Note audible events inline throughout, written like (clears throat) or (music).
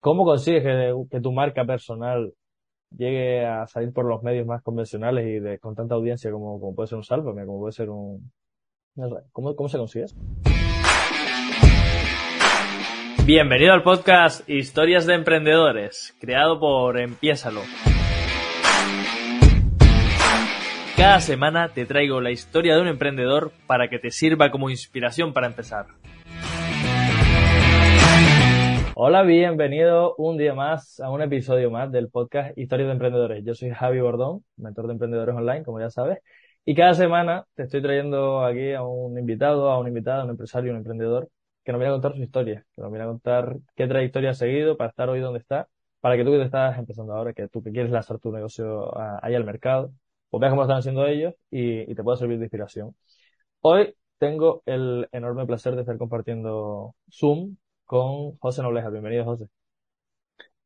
¿Cómo consigues que, tu marca personal llegue a salir por los medios más convencionales y con tanta audiencia como, puede ser un Sálvame, como puede ser un... ¿cómo, cómo se consigue eso? Bienvenido al podcast Historias de Emprendedores, creado por Empiésalo. Cada semana te traigo la historia de un emprendedor para que te sirva como inspiración para empezar. Hola, bienvenido un día más a un episodio más del podcast Historias de Emprendedores. Yo soy Javi Bordón, mentor de emprendedores online, como ya sabes, y cada semana te estoy trayendo aquí a un invitado, a una invitada, a un empresario, un emprendedor, que nos viene a contar su historia, que nos viene a contar qué trayectoria ha seguido para estar hoy donde está, para que tú que te estás empezando ahora, que tú que quieres lanzar tu negocio ahí al mercado, pues veas cómo están haciendo ellos y, y te pueda servir de inspiración. Hoy tengo el enorme placer de estar compartiendo Zoom con José Nobleja. Bienvenido, José.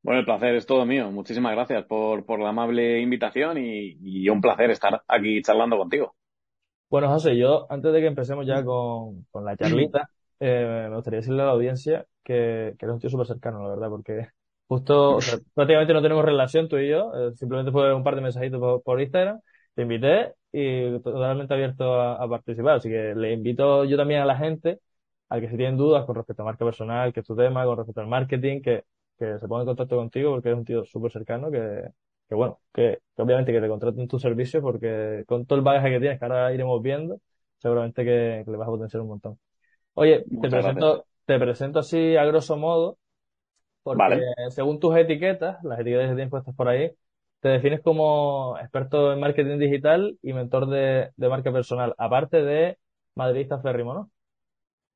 Bueno, el placer es todo mío. Muchísimas gracias por, por la amable invitación y, y, un placer estar aquí charlando contigo. Bueno, José, yo antes de que empecemos ya con, con la charlita, (clears throat) eh, me gustaría decirle a la audiencia que, que eres un tío súper cercano, la verdad, porque justo, o sea, (clears throat) prácticamente no tenemos relación tú y yo, eh, simplemente fue un par de mensajitos por, por Instagram, te invité y totalmente abierto a, a participar, así que le invito yo también a la gente al que si tienen dudas con respecto a marca personal, que es tu tema, con respecto al marketing, que, que se ponga en contacto contigo porque eres un tío súper cercano que, que bueno, que, que, obviamente que te contraten tu servicio porque con todo el bagaje que tienes, que ahora iremos viendo, seguramente que, que le vas a potenciar un montón. Oye, te presento, te presento así a grosso modo, porque Vale. según tus etiquetas, las etiquetas que tienes puestas por ahí, te defines como experto en marketing digital y mentor de, de marca personal, aparte de madridista férrimo, ¿no?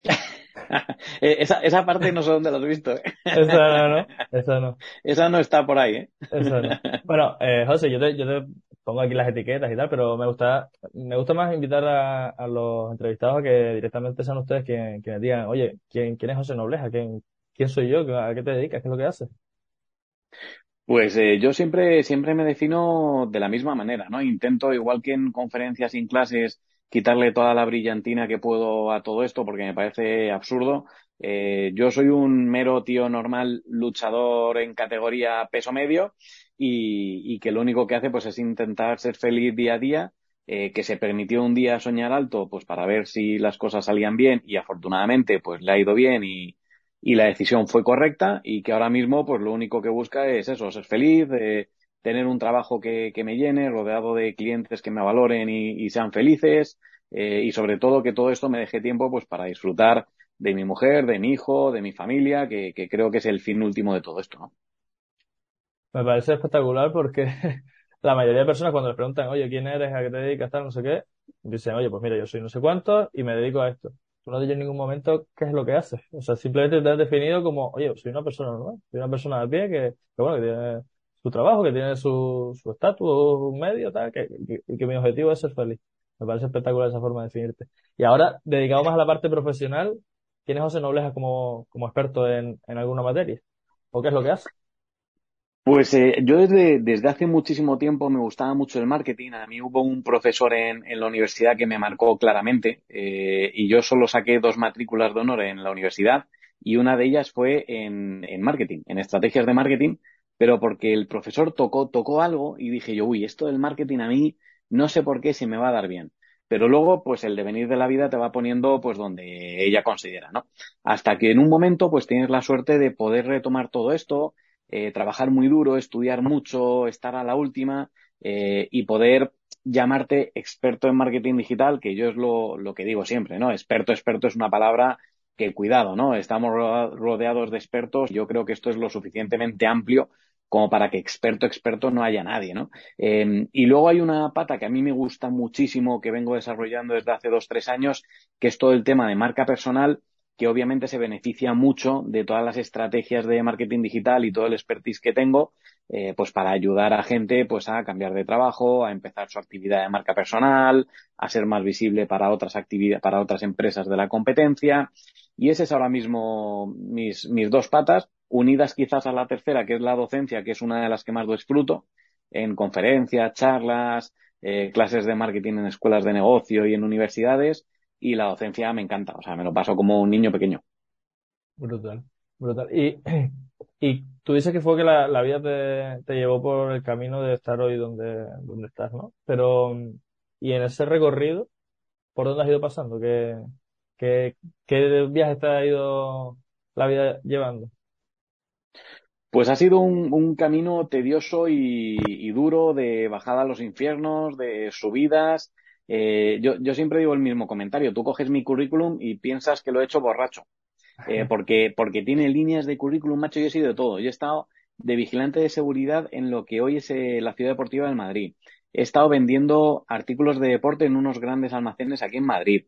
(laughs) esa, esa parte no sé dónde la has visto. ¿eh? Esa no, no, esa no. Esa no está por ahí, ¿eh? Esa no. Bueno, eh, José, yo te, yo te pongo aquí las etiquetas y tal, pero me gusta, me gusta más invitar a, a los entrevistados a que directamente sean ustedes quienes, quienes digan, oye, ¿quién, quién es José Nobleja? ¿Quién, quién soy yo? ¿A qué te dedicas? ¿Qué es lo que haces? Pues eh, yo siempre, siempre me defino de la misma manera, ¿no? Intento, igual que en conferencias y en clases, quitarle toda la brillantina que puedo a todo esto porque me parece absurdo. Eh, yo soy un mero tío normal luchador en categoría peso medio y, y, que lo único que hace pues es intentar ser feliz día a día, eh, que se permitió un día soñar alto pues para ver si las cosas salían bien y afortunadamente pues le ha ido bien y, y la decisión fue correcta y que ahora mismo pues lo único que busca es eso, ser feliz, eh, tener un trabajo que, que, me llene, rodeado de clientes que me valoren y, y sean felices eh, y sobre todo que todo esto me deje tiempo pues para disfrutar de mi mujer, de mi hijo, de mi familia, que, que creo que es el fin último de todo esto, ¿no? Me parece espectacular porque (laughs) la mayoría de personas cuando les preguntan, oye, ¿quién eres? ¿A qué te dedicas? Tal, no sé qué, dicen, oye, pues mira, yo soy no sé cuánto y me dedico a esto. Tú no dices en ningún momento qué es lo que haces. O sea, simplemente te has definido como, oye, soy una persona normal, soy una persona de pie que, que bueno, que tiene su trabajo, que tiene su estatus, su medio, tal, que, que, mi objetivo es ser feliz. Me parece espectacular esa forma de definirte. Y ahora, dedicado más a la parte profesional, ¿quién es José Nobleja como, como experto en, en alguna materia? ¿O qué es lo que hace? Pues eh, yo desde, desde hace muchísimo tiempo me gustaba mucho el marketing. A mí hubo un profesor en, en la universidad que me marcó claramente eh, y yo solo saqué dos matrículas de honor en la universidad y una de ellas fue en, en marketing, en estrategias de marketing, pero porque el profesor tocó, tocó algo y dije yo, uy, esto del marketing a mí no sé por qué si me va a dar bien. Pero luego, pues el devenir de la vida te va poniendo pues donde ella considera, ¿no? Hasta que en un momento pues tienes la suerte de poder retomar todo esto, eh, trabajar muy duro, estudiar mucho, estar a la última eh, y poder llamarte experto en marketing digital, que yo es lo, lo que digo siempre, ¿no? Experto, experto es una palabra que cuidado, ¿no? Estamos rodeados de expertos. Yo creo que esto es lo suficientemente amplio como para que experto, experto no haya nadie, ¿no? Eh, y luego hay una pata que a mí me gusta muchísimo, que vengo desarrollando desde hace dos, tres años, que es todo el tema de marca personal, que obviamente se beneficia mucho de todas las estrategias de marketing digital y todo el expertise que tengo, eh, pues para ayudar a gente pues a cambiar de trabajo, a empezar su actividad de marca personal, a ser más visible para otras actividades, para otras empresas de la competencia. Y ese es ahora mismo mis, mis dos patas, unidas quizás a la tercera, que es la docencia, que es una de las que más disfruto, en conferencias, charlas, eh, clases de marketing en escuelas de negocio y en universidades y la docencia me encanta, o sea, me lo paso como un niño pequeño. Brutal. Brutal. Y, (clears throat) y tú dices que fue que la, la vida te, te llevó por el camino de estar hoy donde, donde estás, ¿no? Pero, y en ese recorrido, ¿por dónde has ido pasando? ¿Qué, qué, qué viajes te ha ido la vida llevando? Pues ha sido un, un camino tedioso y, y, duro de bajada a los infiernos, de subidas. Eh, yo, yo siempre digo el mismo comentario. Tú coges mi currículum y piensas que lo he hecho borracho. Eh, (laughs) porque, porque tiene líneas de currículum, macho, yo he sido de todo. Yo he estado de vigilante de seguridad en lo que hoy es eh, la Ciudad Deportiva del Madrid. He estado vendiendo artículos de deporte en unos grandes almacenes aquí en Madrid.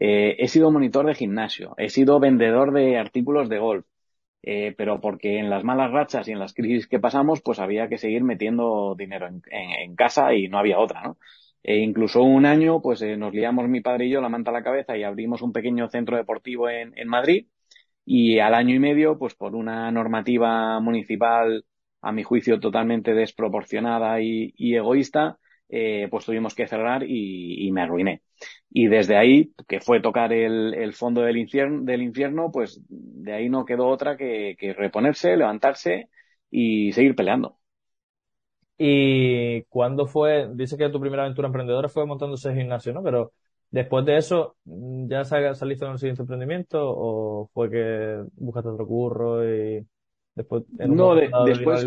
Eh, he sido monitor de gimnasio. He sido vendedor de artículos de golf. Eh, pero porque en las malas rachas y en las crisis que pasamos, pues había que seguir metiendo dinero en, en, casa y no había otra, ¿no? E incluso un año, pues eh, nos liamos mi padre y yo la manta a la cabeza y abrimos un pequeño centro deportivo en, en Madrid y al año y medio, pues por una normativa municipal, a mi juicio, totalmente desproporcionada y egoísta, eh, pues tuvimos que cerrar y, y, me arruiné. Y desde ahí, que fue tocar el, el fondo del infierno, del infierno, pues de ahí no quedó otra que, que reponerse, levantarse y seguir peleando. ¿Y cuándo fue? Dice que tu primera aventura emprendedora fue montando ese gimnasio, ¿no? Pero después de eso, ¿ya saliste en el siguiente emprendimiento o fue que buscaste otro curro y después... no, de, después,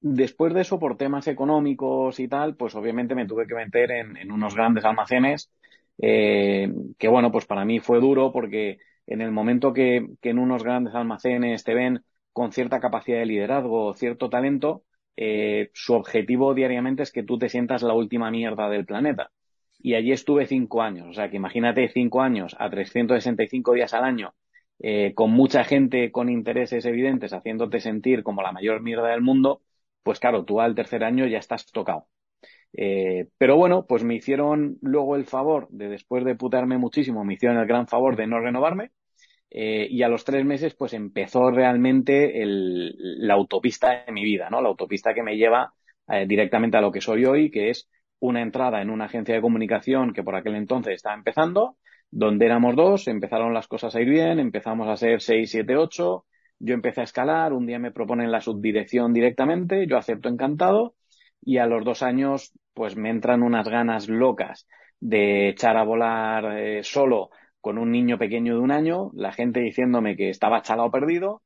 después de eso, por temas económicos y tal, pues obviamente me tuve que meter en, en unos grandes almacenes, eh, que bueno, pues para mí fue duro porque en el momento que, que, en unos grandes almacenes te ven con cierta capacidad de liderazgo, cierto talento, eh, su objetivo diariamente es que tú te sientas la última mierda del planeta. Y allí estuve cinco años, o sea que imagínate cinco años a 365 días al año, eh, con mucha gente con intereses evidentes haciéndote sentir como la mayor mierda del mundo, pues claro, tú al tercer año ya estás tocado. Eh, pero bueno, pues me hicieron luego el favor de, después de putarme muchísimo, me hicieron el gran favor de no renovarme. Eh, y a los tres meses, pues empezó realmente la autopista de mi vida, ¿no? La autopista que me lleva eh, directamente a lo que soy hoy, que es una entrada en una agencia de comunicación que por aquel entonces estaba empezando, donde éramos dos, empezaron las cosas a ir bien, empezamos a ser seis, siete, ocho, yo empecé a escalar, un día me proponen la subdirección directamente, yo acepto encantado y a los dos años pues me entran unas ganas locas de echar a volar eh, solo con un niño pequeño de un año, la gente diciéndome que estaba chalado perdido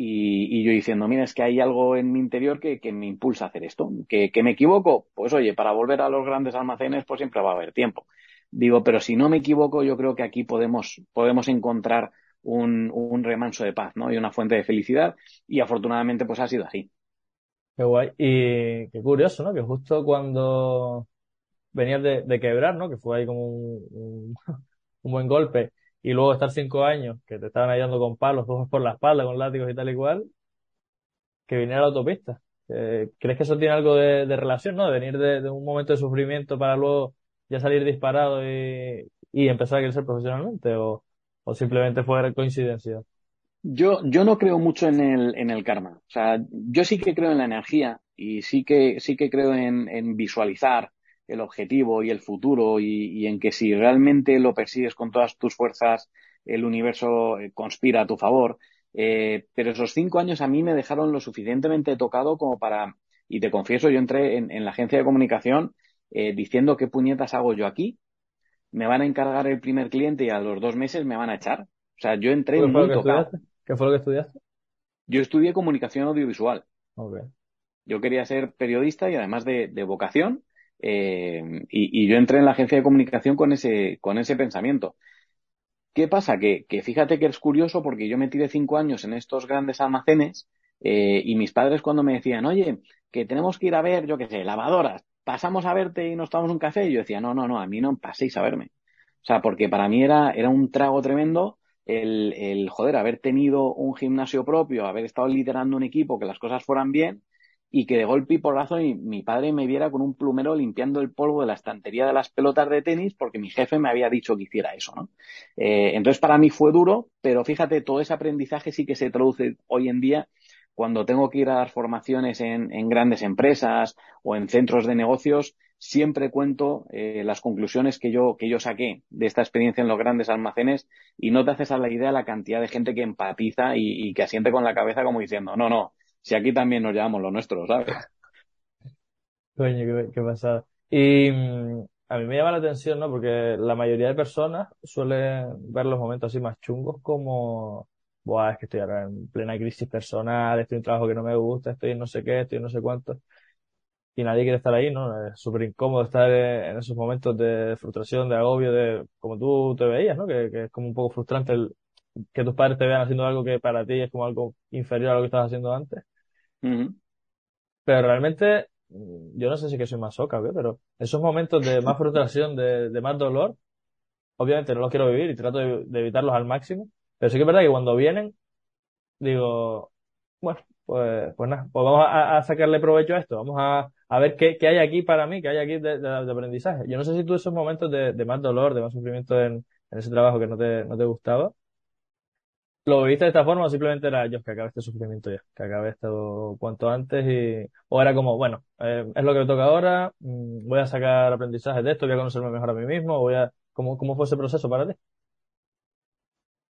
y, yo diciendo, mira, es que hay algo en mi interior que, que me impulsa a hacer esto, que, que me equivoco, pues oye, para volver a los grandes almacenes pues siempre va a haber tiempo. Digo, pero si no me equivoco, yo creo que aquí podemos, podemos encontrar un, remanso de paz, ¿no? Y una fuente de felicidad. Y afortunadamente, pues ha sido así. Qué guay. Y qué curioso, ¿no? Que justo cuando venías de, de quebrar, ¿no? Que fue ahí como un, (laughs) buen golpe. Y luego estar cinco años, que te estaban ayudando con palos, ojos por la espalda, con látigos y tal y cual, que viniera la autopista. Eh, ¿Crees que eso tiene algo de, relación, no? De venir de, de, un momento de sufrimiento para luego ya salir disparado y, y empezar a crecer profesionalmente? ¿O, o simplemente fue coincidencia? Yo, yo no creo mucho en el, en el karma. O sea, yo sí que creo en la energía y sí que, sí que creo en, en visualizar el objetivo y el futuro y, y, en que si realmente lo persigues con todas tus fuerzas, el universo eh, conspira a tu favor. Eh, pero esos cinco años a mí me dejaron lo suficientemente tocado como para, y te confieso, yo entré en, en la agencia de comunicación eh, diciendo qué puñetas hago yo aquí me van a encargar el primer cliente y a los dos meses me van a echar. O sea, yo entré muy tocado. ¿Qué fue lo que estudiaste? Yo estudié comunicación audiovisual. Okay. Yo quería ser periodista y además de, de vocación, eh, y, y, yo entré en la agencia de comunicación con ese, con ese pensamiento. ¿Qué pasa? Que, que fíjate que es curioso porque yo me tiré cinco años en estos grandes almacenes eh, y mis padres cuando me decían, oye, que tenemos que ir a ver, yo qué sé, lavadoras, pasamos a verte y nos tomamos un café. Y yo decía, no, no, no, a mí no paséis a verme. O sea, porque para mí era, era un trago tremendo el, el, joder, haber tenido un gimnasio propio, haber estado liderando un equipo, que las cosas fueran bien y que de golpe y porrazo mi, mi padre me viera con un plumero limpiando el polvo de la estantería de las pelotas de tenis porque mi jefe me había dicho que hiciera eso, ¿no? Eh, entonces para mí fue duro, pero fíjate, todo ese aprendizaje sí que se traduce hoy en día cuando tengo que ir a dar formaciones en, grandes empresas o en centros de negocios, siempre cuento eh, las conclusiones que yo, que yo saqué de esta experiencia en los grandes almacenes y no te haces a la idea la cantidad de gente que empatiza y, que asiente con la cabeza como diciendo, no, no, si aquí también nos llevamos lo nuestro, ¿sabes? (laughs) Coño, qué, qué pasada. Y mm, a mí me llama la atención, ¿no? Porque la mayoría de personas suelen ver los momentos así más chungos como, Buah, es que estoy ahora en plena crisis personal, estoy en un trabajo que no me gusta, estoy en no sé qué, estoy en no sé cuánto y nadie quiere estar ahí, ¿no? Es súper incómodo estar en esos momentos de frustración, de agobio, de como tú te veías, ¿no? Que, es como un poco frustrante el, que tus padres te vean haciendo algo que para ti es como algo inferior a lo que estabas haciendo antes. Pero realmente, yo no sé si que soy más oca, pero esos momentos de más frustración, de, de más dolor, obviamente no los quiero vivir y trato de, de evitarlos al máximo, pero sí que es verdad que cuando vienen, digo, bueno, pues, pues nada, pues vamos a, sacarle provecho a esto, vamos a, a ver qué, qué, hay aquí para mí, qué hay aquí de, de, aprendizaje. Yo no sé si tú esos momentos de, más dolor, de más sufrimiento en, en, ese trabajo que no te, no te gustaba, lo viste de esta forma o simplemente era yo que acabe este sufrimiento ya, que acabe esto cuanto antes y, o era como, bueno, eh, es lo que me toca ahora, mm, voy a sacar aprendizaje de esto, voy a conocerme mejor a mí mismo, voy a, ¿cómo, cómo fue ese proceso para ti?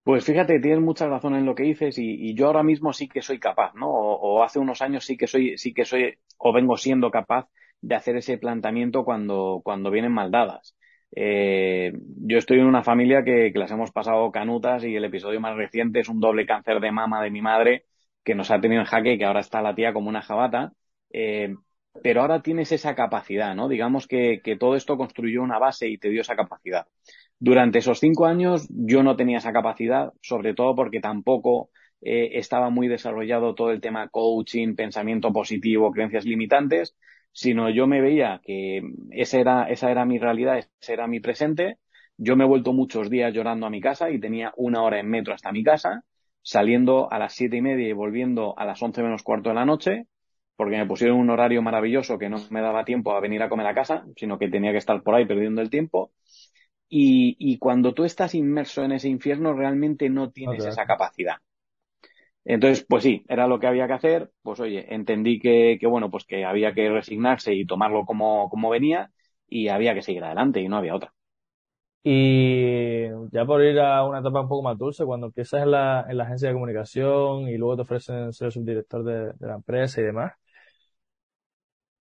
Pues fíjate, tienes mucha razón en lo que dices y, yo ahora mismo sí que soy capaz, ¿no? O, hace unos años sí que soy, sí que soy, o vengo siendo capaz de hacer ese planteamiento cuando, cuando vienen mal dadas. Eh, yo estoy en una familia que, las hemos pasado canutas y el episodio más reciente es un doble cáncer de mama de mi madre que nos ha tenido en jaque y que ahora está la tía como una jabata. Eh, pero ahora tienes esa capacidad, ¿no? Digamos que, que todo esto construyó una base y te dio esa capacidad. Durante esos cinco años yo no tenía esa capacidad, sobre todo porque tampoco eh, estaba muy desarrollado todo el tema coaching, pensamiento positivo, creencias limitantes, sino yo me veía que esa era, esa era mi realidad, ese era mi presente. Yo me he vuelto muchos días llorando a mi casa y tenía una hora en metro hasta mi casa, saliendo a las siete y media y volviendo a las once menos cuarto de la noche, porque me pusieron un horario maravilloso que no me daba tiempo a venir a comer a casa, sino que tenía que estar por ahí perdiendo el tiempo. Y, cuando tú estás inmerso en ese infierno, realmente no tienes esa capacidad. Entonces, pues sí, era lo que había que hacer. Pues oye, entendí que, bueno, pues que había que resignarse y tomarlo como, como venía y había que seguir adelante y no había otra. Y ya por ir a una etapa un poco más dulce, cuando empiezas en la, en la agencia de comunicación y luego te ofrecen ser subdirector de, de la empresa y demás,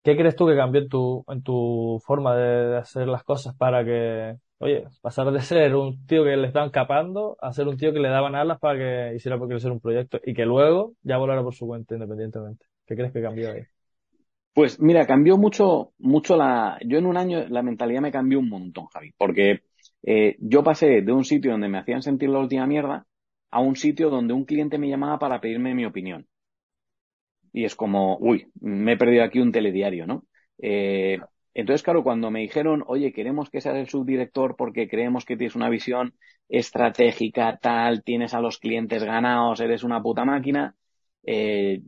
¿qué crees tú que cambió en tu, en tu forma de hacer las cosas para que Oye, pasar de ser un tío que le estaban capando a ser un tío que le daban alas para que hiciera por crecer un proyecto y que luego ya volara por su cuenta independientemente. ¿Qué crees que cambió ahí? Pues mira, cambió mucho, mucho la. Yo en un año la mentalidad me cambió un montón, Javi, porque eh, yo pasé de un sitio donde me hacían sentir la última mierda a un sitio donde un cliente me llamaba para pedirme mi opinión. Y es como, uy, me he perdido aquí un telediario, ¿no? Eh, entonces, claro, cuando me dijeron, oye, queremos que seas el subdirector porque creemos que tienes una visión estratégica, tal, tienes a los clientes ganados, eres una puta máquina, eh,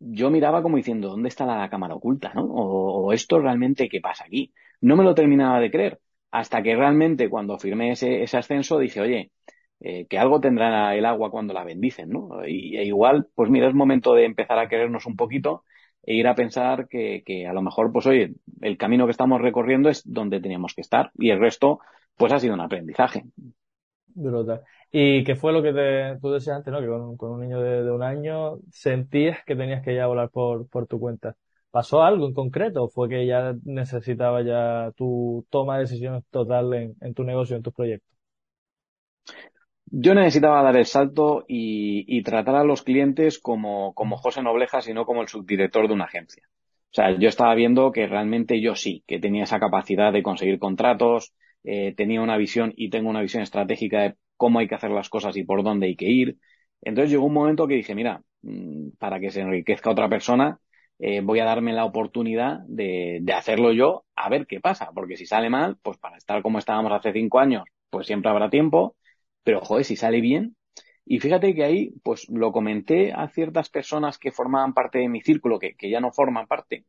yo miraba como diciendo, ¿dónde está la cámara oculta? ¿no? O, esto realmente, ¿qué pasa aquí? No me lo terminaba de creer, hasta que realmente cuando firmé ese, ese ascenso dije, oye, eh, que algo tendrá el agua cuando la bendicen, ¿no? Y e igual, pues mira, es momento de empezar a querernos un poquito e ir a pensar que, que, a lo mejor, pues oye, el camino que estamos recorriendo es donde teníamos que estar y el resto, pues ha sido un aprendizaje. Brutal. ¿Y qué fue lo que te, tú decías antes, ¿no? Que con, un niño de, un año sentías que tenías que ya volar por, por tu cuenta. ¿Pasó algo en concreto fue que ya necesitaba ya tu toma de decisiones total en, en tu negocio, en tus proyectos? Yo necesitaba dar el salto y, tratar a los clientes como, José Noblejas y no como el subdirector de una agencia. O sea, yo estaba viendo que realmente yo sí, que tenía esa capacidad de conseguir contratos, eh, tenía una visión y tengo una visión estratégica de cómo hay que hacer las cosas y por dónde hay que ir. Entonces llegó un momento que dije, mira, mm, para que se enriquezca otra persona, eh, voy a darme la oportunidad de, de hacerlo yo a ver qué pasa, porque si sale mal, pues para estar como estábamos hace cinco años, pues siempre habrá tiempo pero, joder, si sale bien. Y fíjate que ahí, pues lo comenté a ciertas personas que formaban parte de mi círculo, que, que ya no forman parte,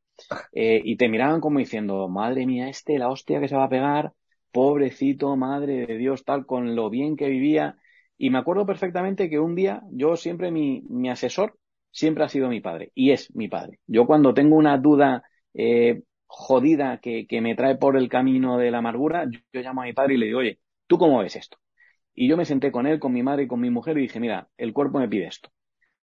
eh, y te miraban como diciendo, madre mía, este, la hostia que se va a pegar, pobrecito, madre de Dios, tal, con lo bien que vivía. Y me acuerdo perfectamente que un día, yo siempre, mi, mi asesor siempre ha sido mi padre, y es mi padre. Yo cuando tengo una duda, eh, jodida que, que me trae por el camino de la amargura, yo, yo llamo a mi padre y le digo, oye, ¿tú cómo ves esto? Y yo me senté con él, con mi madre y con mi mujer y dije, mira, el cuerpo me pide esto.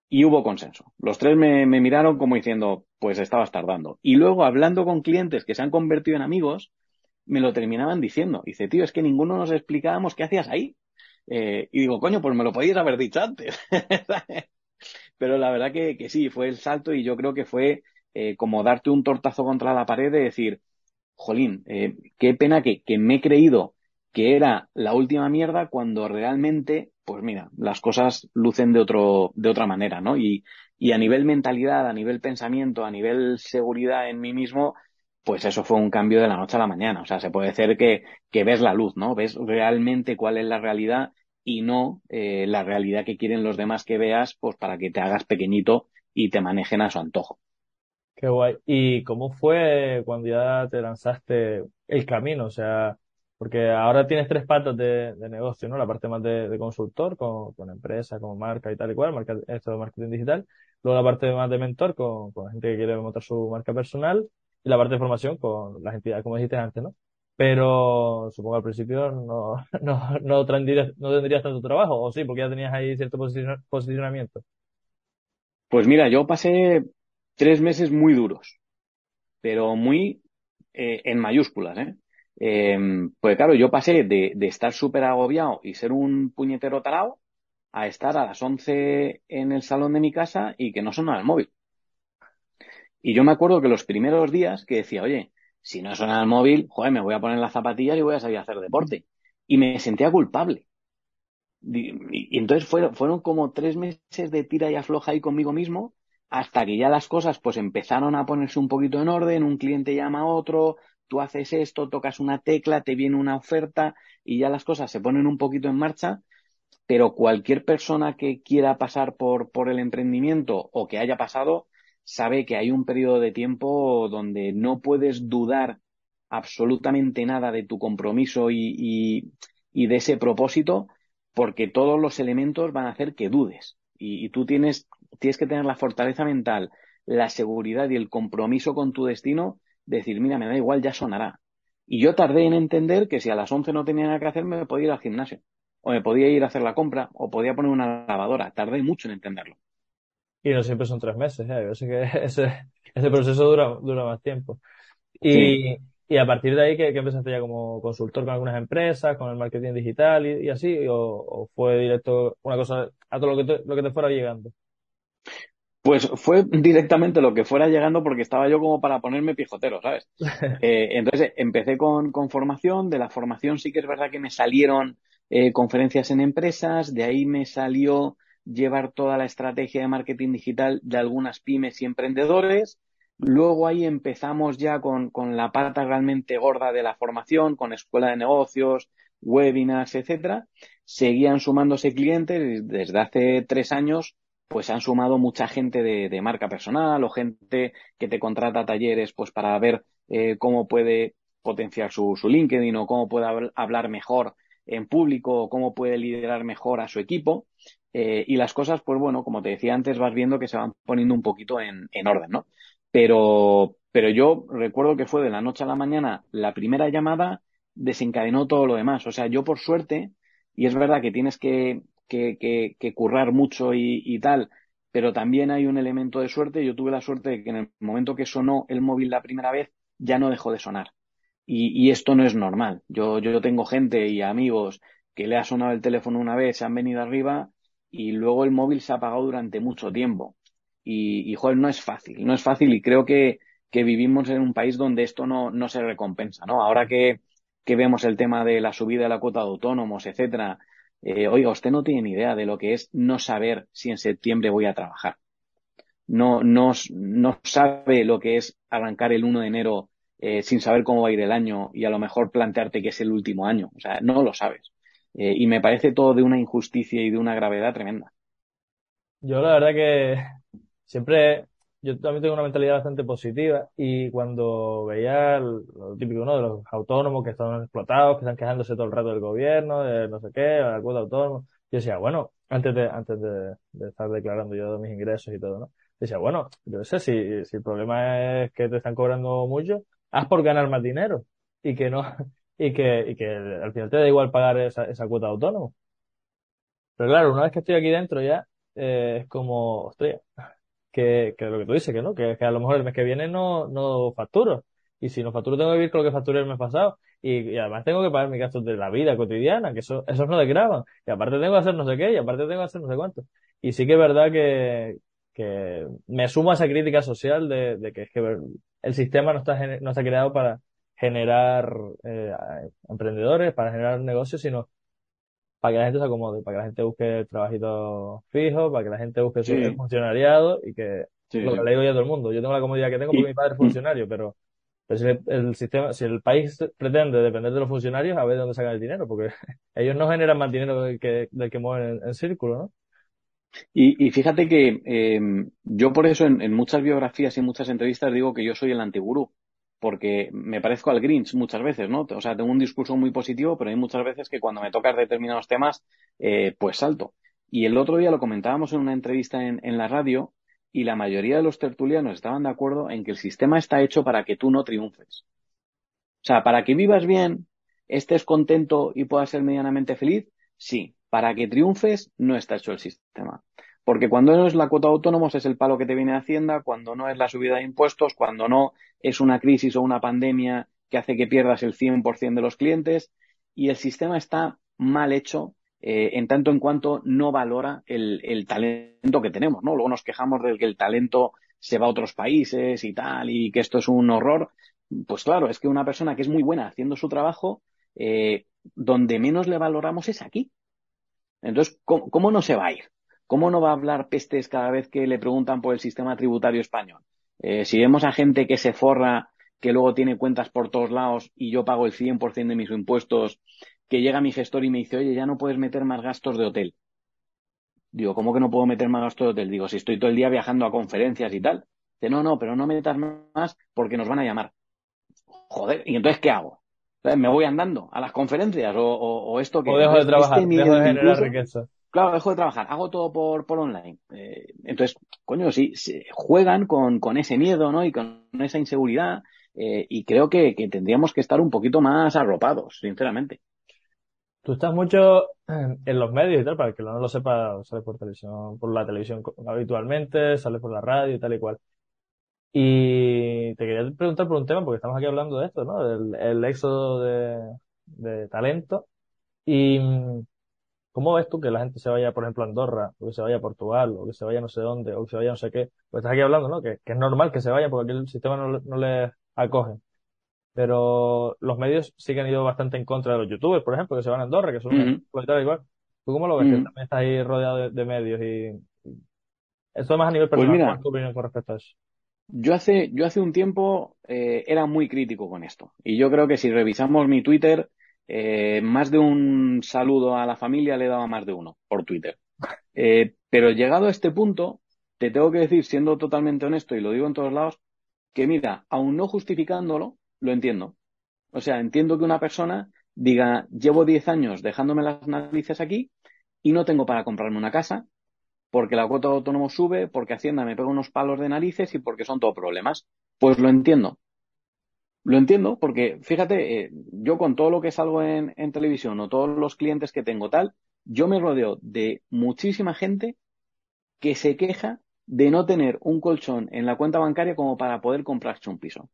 Y hubo consenso. Los tres me, miraron como diciendo, pues estabas tardando. Y luego, hablando con clientes que se han convertido en amigos, me lo terminaban diciendo. Dice, tío, es que ninguno nos explicábamos qué hacías ahí. Eh, y digo, coño, pues me lo podías haber dicho antes. (laughs) Pero la verdad que, que, sí, fue el salto y yo creo que fue eh, como darte un tortazo contra la pared de decir, jolín, eh, qué pena que, que me he creído que era la última mierda cuando realmente, pues mira, las cosas lucen de otro, de otra manera, ¿no? Y, y a nivel mentalidad, a nivel pensamiento, a nivel seguridad en mí mismo, pues eso fue un cambio de la noche a la mañana. O sea, se puede decir que, que ves la luz, ¿no? Ves realmente cuál es la realidad y no eh, la realidad que quieren los demás que veas, pues para que te hagas pequeñito y te manejen a su antojo. Qué guay. ¿Y cómo fue cuando ya te lanzaste el camino? O sea, porque ahora tienes tres patas de, de negocio, ¿no? La parte más de, de consultor, con, con empresa, con marca y tal y cual, marca, esto de marketing digital. Luego la parte más de mentor, con, con gente que quiere montar su marca personal. Y la parte de formación con las entidades, como dijiste antes, ¿no? Pero supongo al principio no, (laughs) no, no, tendrías, no tendrías tanto trabajo, o sí, porque ya tenías ahí cierto posicionamiento. Pues mira, yo pasé tres meses muy duros, pero muy eh, en mayúsculas, ¿eh? Eh, pues claro, yo pasé de, estar súper agobiado y ser un puñetero tarao a estar a las 11 en el salón de mi casa y que no sonara el móvil. Y yo me acuerdo que los primeros días que decía, oye, si no suena el móvil, joder, me voy a poner las zapatillas y voy a salir a hacer deporte. Y me sentía culpable. Y, y entonces fueron, fueron como tres meses de tira y afloja ahí conmigo mismo hasta que ya las cosas pues empezaron a ponerse un poquito en orden, un cliente llama a otro, tú haces esto, tocas una tecla, te viene una oferta y ya las cosas se ponen un poquito en marcha, pero cualquier persona que quiera pasar por, por el emprendimiento o que haya pasado sabe que hay un periodo de tiempo donde no puedes dudar absolutamente nada de tu compromiso y, y, de ese propósito porque todos los elementos van a hacer que dudes. Y, y, tú tienes, tienes que tener la fortaleza mental, la seguridad y el compromiso con tu destino decir, mira, me da igual, ya sonará. Y yo tardé en entender que si a las 11 no tenía nada que hacer, me podía ir al gimnasio, o me podía ir a hacer la compra, o podía poner una lavadora. Tardé mucho en entenderlo. Y no siempre son tres meses, ¿eh? yo sé que (laughs) ese, ese proceso dura, dura más tiempo. Y, sí. y a partir de ahí, ¿qué, ¿qué, empezaste ya como consultor con algunas empresas, con el marketing digital y, y así? O, ¿O, fue directo una cosa a todo lo que te, lo que te fuera llegando? Pues fue directamente lo que fuera llegando porque estaba yo como para ponerme pijotero, ¿sabes? (laughs) eh, entonces empecé con, con, formación, de la formación sí que es verdad que me salieron eh, conferencias en empresas, de ahí me salió llevar toda la estrategia de marketing digital de algunas pymes y emprendedores. Luego ahí empezamos ya con, con la pata realmente gorda de la formación, con escuela de negocios, webinars, etcétera. Seguían sumándose clientes desde hace tres años pues han sumado mucha gente de, de, marca personal o gente que te contrata talleres pues para ver eh, cómo puede potenciar su, su, LinkedIn o cómo puede hablar mejor en público o cómo puede liderar mejor a su equipo. Eh, y las cosas, pues bueno, como te decía antes, vas viendo que se van poniendo un poquito en, en orden, ¿no? Pero, pero yo recuerdo que fue de la noche a la mañana la primera llamada desencadenó todo lo demás. O sea, yo por suerte, y es verdad que tienes que, que, que, que currar mucho y, y, tal, pero también hay un elemento de suerte. Yo tuve la suerte de que en el momento que sonó el móvil la primera vez, ya no dejó de sonar. Y, y esto no es normal. Yo, yo tengo gente y amigos que le ha sonado el teléfono una vez, se han venido arriba y luego el móvil se ha apagado durante mucho tiempo. Y, y joder, no es fácil, no es fácil y creo que, que vivimos en un país donde esto no, no se recompensa, ¿no? Ahora que, que vemos el tema de la subida de la cuota de autónomos, etcétera, eh, oiga, usted no tiene ni idea de lo que es no saber si en septiembre voy a trabajar. No, no, no sabe lo que es arrancar el 1 de enero eh, sin saber cómo va a ir el año y a lo mejor plantearte que es el último año. O sea, no lo sabes. Eh, y me parece todo de una injusticia y de una gravedad tremenda. Yo la verdad que siempre yo también tengo una mentalidad bastante positiva y cuando veía lo típico, ¿no? De los autónomos que están explotados, que están quejándose todo el rato del gobierno, de no sé qué, la cuota autónomo, yo decía, bueno, antes de, antes de, de, estar declarando yo mis ingresos y todo, ¿no? Decía, bueno, yo sé si, si el problema es que te están cobrando mucho, haz por ganar más dinero y que no, (laughs) y que, y que al final te da igual pagar esa, esa cuota de autónomo. Pero claro, una vez que estoy aquí dentro ya, eh, es como, ostras, que, que lo que tú dices, que no, que, que a lo mejor el mes que viene no, no facturo. Y si no facturo tengo que vivir con lo que facturé el mes pasado. Y, y además tengo que pagar mis gastos de la vida cotidiana, que eso, esos no desgravan. Y aparte tengo que hacer no sé qué, y aparte tengo que hacer no sé cuánto. Y sí que es verdad que, que me sumo a esa crítica social de, de que es que el sistema no está, no está creado para generar eh, emprendedores, para generar negocios, sino para que la gente se acomode, para que la gente busque el trabajito fijo, para que la gente busque su funcionariado y que lo que le digo yo a todo el mundo. Yo tengo la comodidad que tengo porque mi padre es funcionario, pero, pero si el, sistema, si el país pretende depender de los funcionarios, a ver de dónde sacan el dinero, porque (laughs) ellos no generan más dinero del que, del que mueven en, círculo, ¿no? Y, y fíjate que eh, yo por eso en, en, muchas biografías y en muchas entrevistas digo que yo soy el antigurú porque me parezco al Grinch muchas veces, ¿no? O sea, tengo un discurso muy positivo, pero hay muchas veces que cuando me tocan determinados temas, eh, pues salto. Y el otro día lo comentábamos en una entrevista en, en la radio y la mayoría de los tertulianos estaban de acuerdo en que el sistema está hecho para que tú no triunfes. O sea, para que vivas bien, estés contento y puedas ser medianamente feliz, sí. Para que triunfes, no está hecho el sistema. Porque cuando no es la cuota de autónomos es el palo que te viene Hacienda, cuando no es la subida de impuestos, cuando no es una crisis o una pandemia que hace que pierdas el 100% de los clientes y el sistema está mal hecho eh, en tanto en cuanto no valora el, el, talento que tenemos, ¿no? Luego nos quejamos de que el talento se va a otros países y tal y que esto es un horror. Pues claro, es que una persona que es muy buena haciendo su trabajo, eh, donde menos le valoramos es aquí. Entonces, ¿cómo no se va a ir? ¿Cómo no va a hablar pestes cada vez que le preguntan por el sistema tributario español? Eh, si vemos a gente que se forra, que luego tiene cuentas por todos lados y yo pago el 100% de mis impuestos, que llega mi gestor y me dice, oye, ya no puedes meter más gastos de hotel. Digo, ¿cómo que no puedo meter más gastos de hotel? Digo, si estoy todo el día viajando a conferencias y tal. Dice, no, no, pero no metas más porque nos van a llamar. Joder, ¿y entonces qué hago? ¿Me voy andando a las conferencias o, esto que... O dejo de trabajar, este dejo de generar riqueza. Claro, dejo de trabajar, hago todo por, online. Eh, entonces, coño, sí, juegan con, ese miedo, ¿no? Y con esa inseguridad. Eh, y creo que, tendríamos que estar un poquito más arropados, sinceramente. Tú estás mucho en los medios y tal, para que no lo sepa, sales por televisión, por la televisión habitualmente, sales por la radio y tal y cual. Y te quería preguntar por un tema, porque estamos aquí hablando de esto, ¿no? Del el éxodo de talento. Y ¿Cómo ves tú que la gente se vaya, por ejemplo, a Andorra, o que se vaya a Portugal, o que se vaya no sé dónde, o que se vaya no sé qué? Pues estás aquí hablando, ¿no? Que, que es normal que se vayan porque aquí el sistema no, no les acoge. Pero los medios sí que han ido bastante en contra de los youtubers, por ejemplo, que se van a Andorra, que son uh igual. ¿Tú cómo lo ves? Que también estás ahí rodeado de, medios y... Esto más a nivel pues personal, ¿cuál es tu con respecto a eso? Yo hace, yo hace un tiempo eh, era muy crítico con esto. Y yo creo que si revisamos mi Twitter, eh, más de un saludo a la familia le daba más de uno por Twitter. Eh, pero llegado a este punto, te tengo que decir, siendo totalmente honesto, y lo digo en todos lados, que mira, aún no justificándolo, lo entiendo. O sea, entiendo que una persona diga, llevo 10 años dejándome las narices aquí y no tengo para comprarme una casa, porque la cuota de autónomo sube, porque Hacienda me pega unos palos de narices y porque son todos problemas. Pues lo entiendo. Lo entiendo porque, fíjate, eh, yo con todo lo que salgo en, en, televisión o todos los clientes que tengo tal, yo me rodeo de muchísima gente que se queja de no tener un colchón en la cuenta bancaria como para poder comprarse un piso.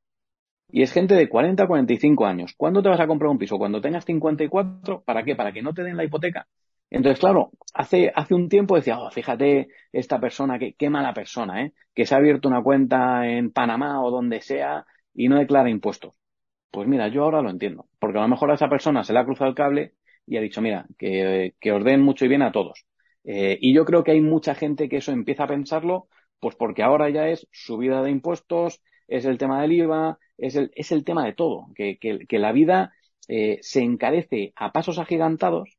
Y es gente de 40 a 45 años. ¿Cuándo te vas a comprar un piso? Cuando tengas 54, ¿para qué? ¿Para que no te den la hipoteca? Entonces, claro, hace, hace un tiempo decía, oh, fíjate, esta persona, qué, qué mala persona, ¿eh? Que se ha abierto una cuenta en Panamá o donde sea y no declara impuestos. Pues mira, yo ahora lo entiendo, porque a lo mejor a esa persona se le ha cruzado el cable y ha dicho, mira, que, que os den mucho y bien a todos. Eh, y yo creo que hay mucha gente que eso empieza a pensarlo, pues porque ahora ya es subida de impuestos, es el tema del IVA, es el, es el tema de todo, que, que, que la vida eh, se encarece a pasos agigantados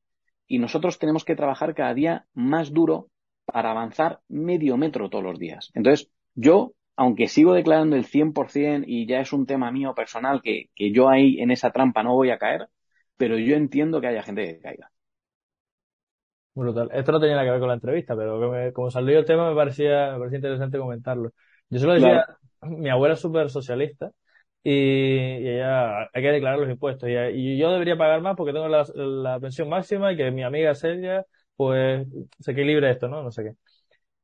y nosotros tenemos que trabajar cada día más duro para avanzar medio metro todos los días. Entonces, yo aunque sigo declarando el 100% y ya es un tema mío personal que, que yo ahí en esa trampa no voy a caer, pero yo entiendo que haya gente que caiga. Brutal. Esto no tenía nada que ver con la entrevista, pero como salió el tema me parecía, me parecía interesante comentarlo. Yo se lo decía, mi abuela es súper socialista y, ella hay que declarar los impuestos y, yo debería pagar más porque tengo la, la pensión máxima y que mi amiga Celia pues se equilibre esto, ¿no? No sé qué.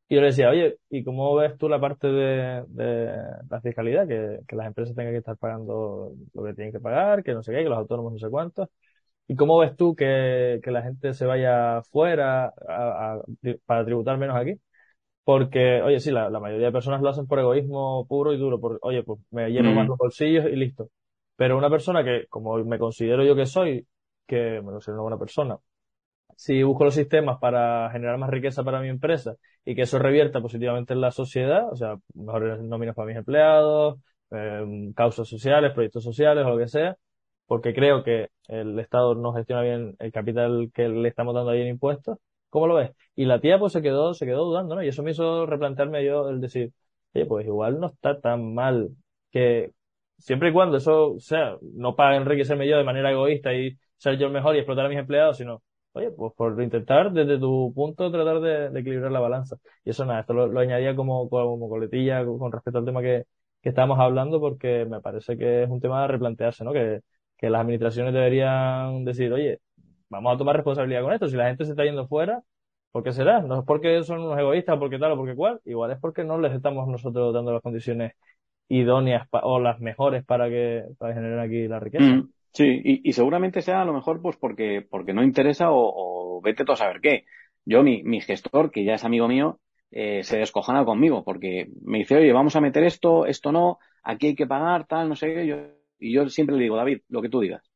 Y yo le decía, oye, ¿y cómo ves tú la parte de, de la fiscalidad? Que, que las empresas tengan que estar pagando lo que tienen que pagar, que no sé qué, que los autónomos no sé cuántos. ¿Y cómo ves tú que, que la gente se vaya fuera para tributar menos aquí? Porque, oye, sí, la, la, mayoría de personas lo hacen por egoísmo puro y duro, por, oye, pues me lleno más los bolsillos y listo. Pero una persona que, como me considero yo que soy, que me considero una buena persona, si busco los sistemas para generar más riqueza para mi empresa y que eso revierta positivamente en la sociedad, o sea, mejores nóminas para mis empleados, eh, causas sociales, proyectos sociales o lo que sea, porque creo que el Estado no gestiona bien el capital que le estamos dando ahí en impuestos. ¿Cómo lo ves? Y la tía pues se quedó, se quedó dudando, ¿no? Y eso me hizo replantearme yo el decir, oye, pues igual no está tan mal que siempre y cuando eso, o sea, no para enriquecerme yo de manera egoísta y ser yo el mejor y explotar a mis empleados, sino, oye, pues por intentar desde tu punto tratar de, equilibrar la balanza. Y eso nada, esto lo, añadía como, como coletilla con respecto al tema que, que estábamos hablando porque me parece que es un tema de replantearse, ¿no? Que, que las administraciones deberían decir, oye, vamos a tomar responsabilidad con esto. Si la gente se está yendo fuera, ¿por qué será? No es porque son unos egoístas, porque tal o porque cual. Igual es porque no les estamos nosotros dando las condiciones idóneas o las mejores para que para generar aquí la riqueza. Mm, sí, y, seguramente sea a lo mejor pues porque, porque no interesa o, vete tú a saber qué. Yo, mi, mi gestor, que ya es amigo mío, eh, se descojona conmigo porque me dice, oye, vamos a meter esto, esto no, aquí hay que pagar, tal, no sé qué. Yo, y yo siempre le digo, David, lo que tú digas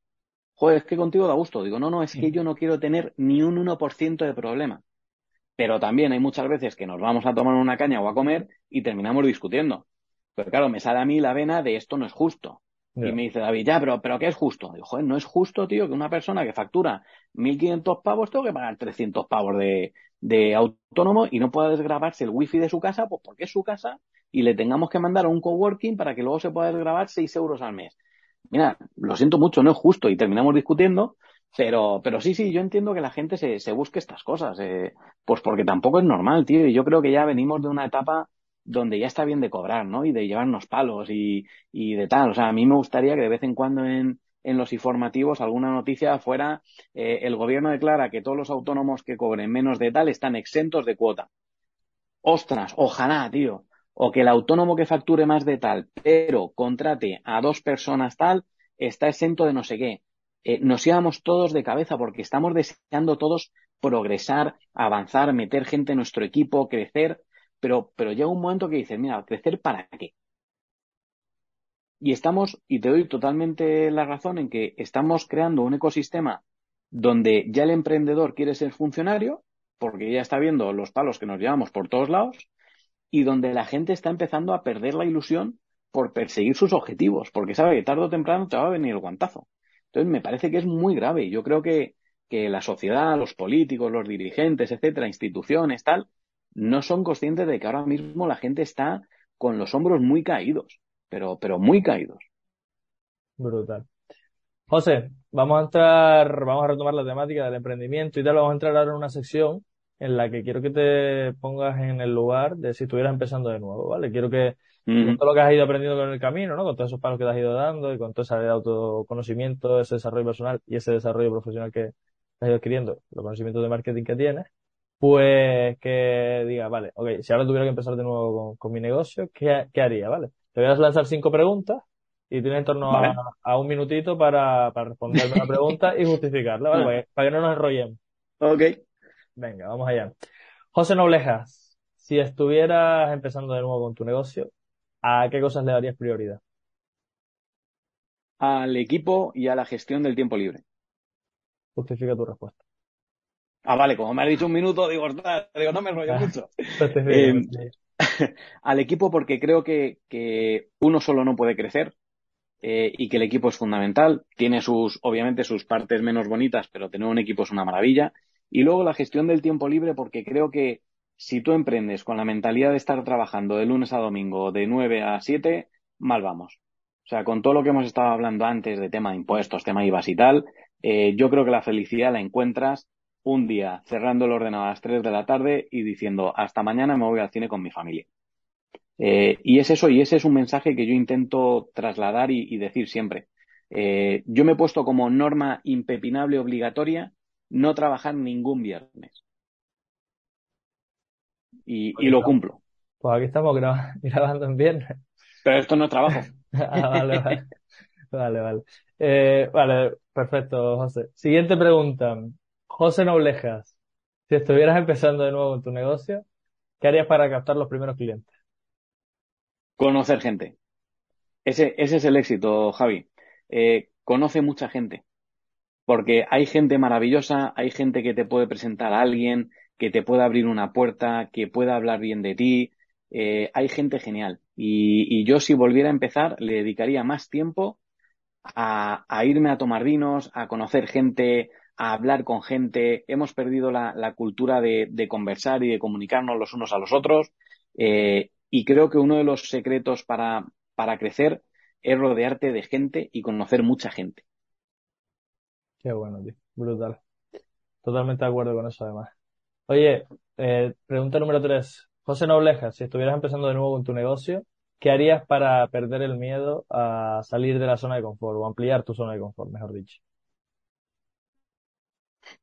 joder, es que contigo da gusto. Digo, no, no, es que yo no quiero tener ni un 1% de problema. Pero también hay muchas veces que nos vamos a tomar una caña o a comer y terminamos discutiendo. Pero claro, me sale a mí la vena de esto no es justo. Y me dice David, ya, pero, pero ¿qué es justo? Digo, joder, no es justo, tío, que una persona que factura 1.500 pavos tenga que pagar 300 pavos de, de autónomo y no pueda desgrabarse el wifi de su casa, pues porque es su casa y le tengamos que mandar a un coworking para que luego se pueda desgrabar 6 euros al mes mira, lo siento mucho, no es justo y terminamos discutiendo, pero, pero sí, sí, yo entiendo que la gente se, se busque estas cosas, eh, pues porque tampoco es normal, tío, y yo creo que ya venimos de una etapa donde ya está bien de cobrar, ¿no? Y de llevarnos palos y, y de tal. O sea, a mí me gustaría que de vez en cuando en, en los informativos alguna noticia fuera eh, el gobierno declara que todos los autónomos que cobren menos de tal están exentos de cuota. Ostras, ojalá, tío o que el autónomo que facture más de tal, pero contrate a dos personas tal, está exento de no sé qué. Eh, nos íbamos todos de cabeza porque estamos deseando todos progresar, avanzar, meter gente en nuestro equipo, crecer, pero, pero llega un momento que dices, mira, ¿crecer para qué? Y estamos, y te doy totalmente la razón en que estamos creando un ecosistema donde ya el emprendedor quiere ser funcionario, porque ya está viendo los palos que nos llevamos por todos lados, y donde la gente está empezando a perder la ilusión por perseguir sus objetivos, porque sabe que tarde o temprano te va a venir el guantazo. Entonces me parece que es muy grave. Yo creo que, que la sociedad, los políticos, los dirigentes, etcétera, instituciones, tal, no son conscientes de que ahora mismo la gente está con los hombros muy caídos, pero, pero muy caídos. Brutal. José, vamos a entrar, vamos a retomar la temática del emprendimiento y tal, vamos a entrar ahora en una sección en la que quiero que te pongas en el lugar de si estuvieras empezando de nuevo, ¿vale? Quiero que con todo lo que has ido aprendiendo con el camino, ¿no? Con todos esos pasos que te has ido dando y con todo ese autoconocimiento, ese desarrollo personal y ese desarrollo profesional que has ido adquiriendo, los conocimientos de marketing que tienes, pues que diga, vale, ok, si ahora tuviera que empezar de nuevo con, mi negocio, ¿qué, ¿qué, haría, vale? Te voy a lanzar cinco preguntas y tienes en torno a, un minutito para, para responderme una (laughs) pregunta y justificarla, ¿vale? Para que, para que no nos enrollemos. Ok. Venga, vamos allá. José Noblejas, si estuvieras empezando de nuevo con tu negocio, ¿a qué cosas le darías prioridad? Al equipo y a la gestión del tiempo libre. Justifica tu respuesta. Ah, vale, como me has dicho un minuto, digo, digo no me enrollo mucho. (laughs) Eh, (laughs) al equipo porque creo que, que, uno solo no puede crecer eh, y que el equipo es fundamental. Tiene sus, obviamente, sus partes menos bonitas, pero tener un equipo es una maravilla. Y luego la gestión del tiempo libre, porque creo que si tú emprendes con la mentalidad de estar trabajando de lunes a domingo de 9 a 7, mal vamos. O sea, con todo lo que hemos estado hablando antes de tema de impuestos, tema IVA y tal, eh, yo creo que la felicidad la encuentras un día cerrando el ordenador a las 3 de la tarde y diciendo hasta mañana me voy al cine con mi familia. Eh, y es eso, y ese es un mensaje que yo intento trasladar y, decir siempre. Eh, yo me he puesto como norma impepinable obligatoria no trabajar ningún viernes. Y, lo cumplo. Pues aquí estamos (laughs) grabando en viernes. Pero esto no es trabajo. (laughs) ah, vale, vale. Vale, vale. Eh, vale, perfecto, José. Siguiente pregunta. José Noblejas, si estuvieras empezando de nuevo en tu negocio, ¿qué harías para captar los primeros clientes? Conocer gente. Ese, ese es el éxito, Javi. Eh, conoce mucha gente. Porque hay gente maravillosa, hay gente que te puede presentar a alguien, que te puede abrir una puerta, que pueda hablar bien de ti. Eh, hay gente genial. Y, yo si volviera a empezar, le dedicaría más tiempo a, irme a tomar vinos, a conocer gente, hablar con gente. Hemos perdido la, cultura de, de, conversar y de comunicarnos los unos a los otros. Eh, y creo que uno de los secretos para, para crecer es rodearte de gente y conocer mucha gente. Qué bueno, tío. Brutal. Totalmente de acuerdo con eso, además. Oye, eh, pregunta número tres. José Nobleja, si estuvieras empezando de nuevo con tu negocio, ¿qué harías para perder el miedo a salir de la zona de confort o ampliar tu zona de confort, mejor dicho?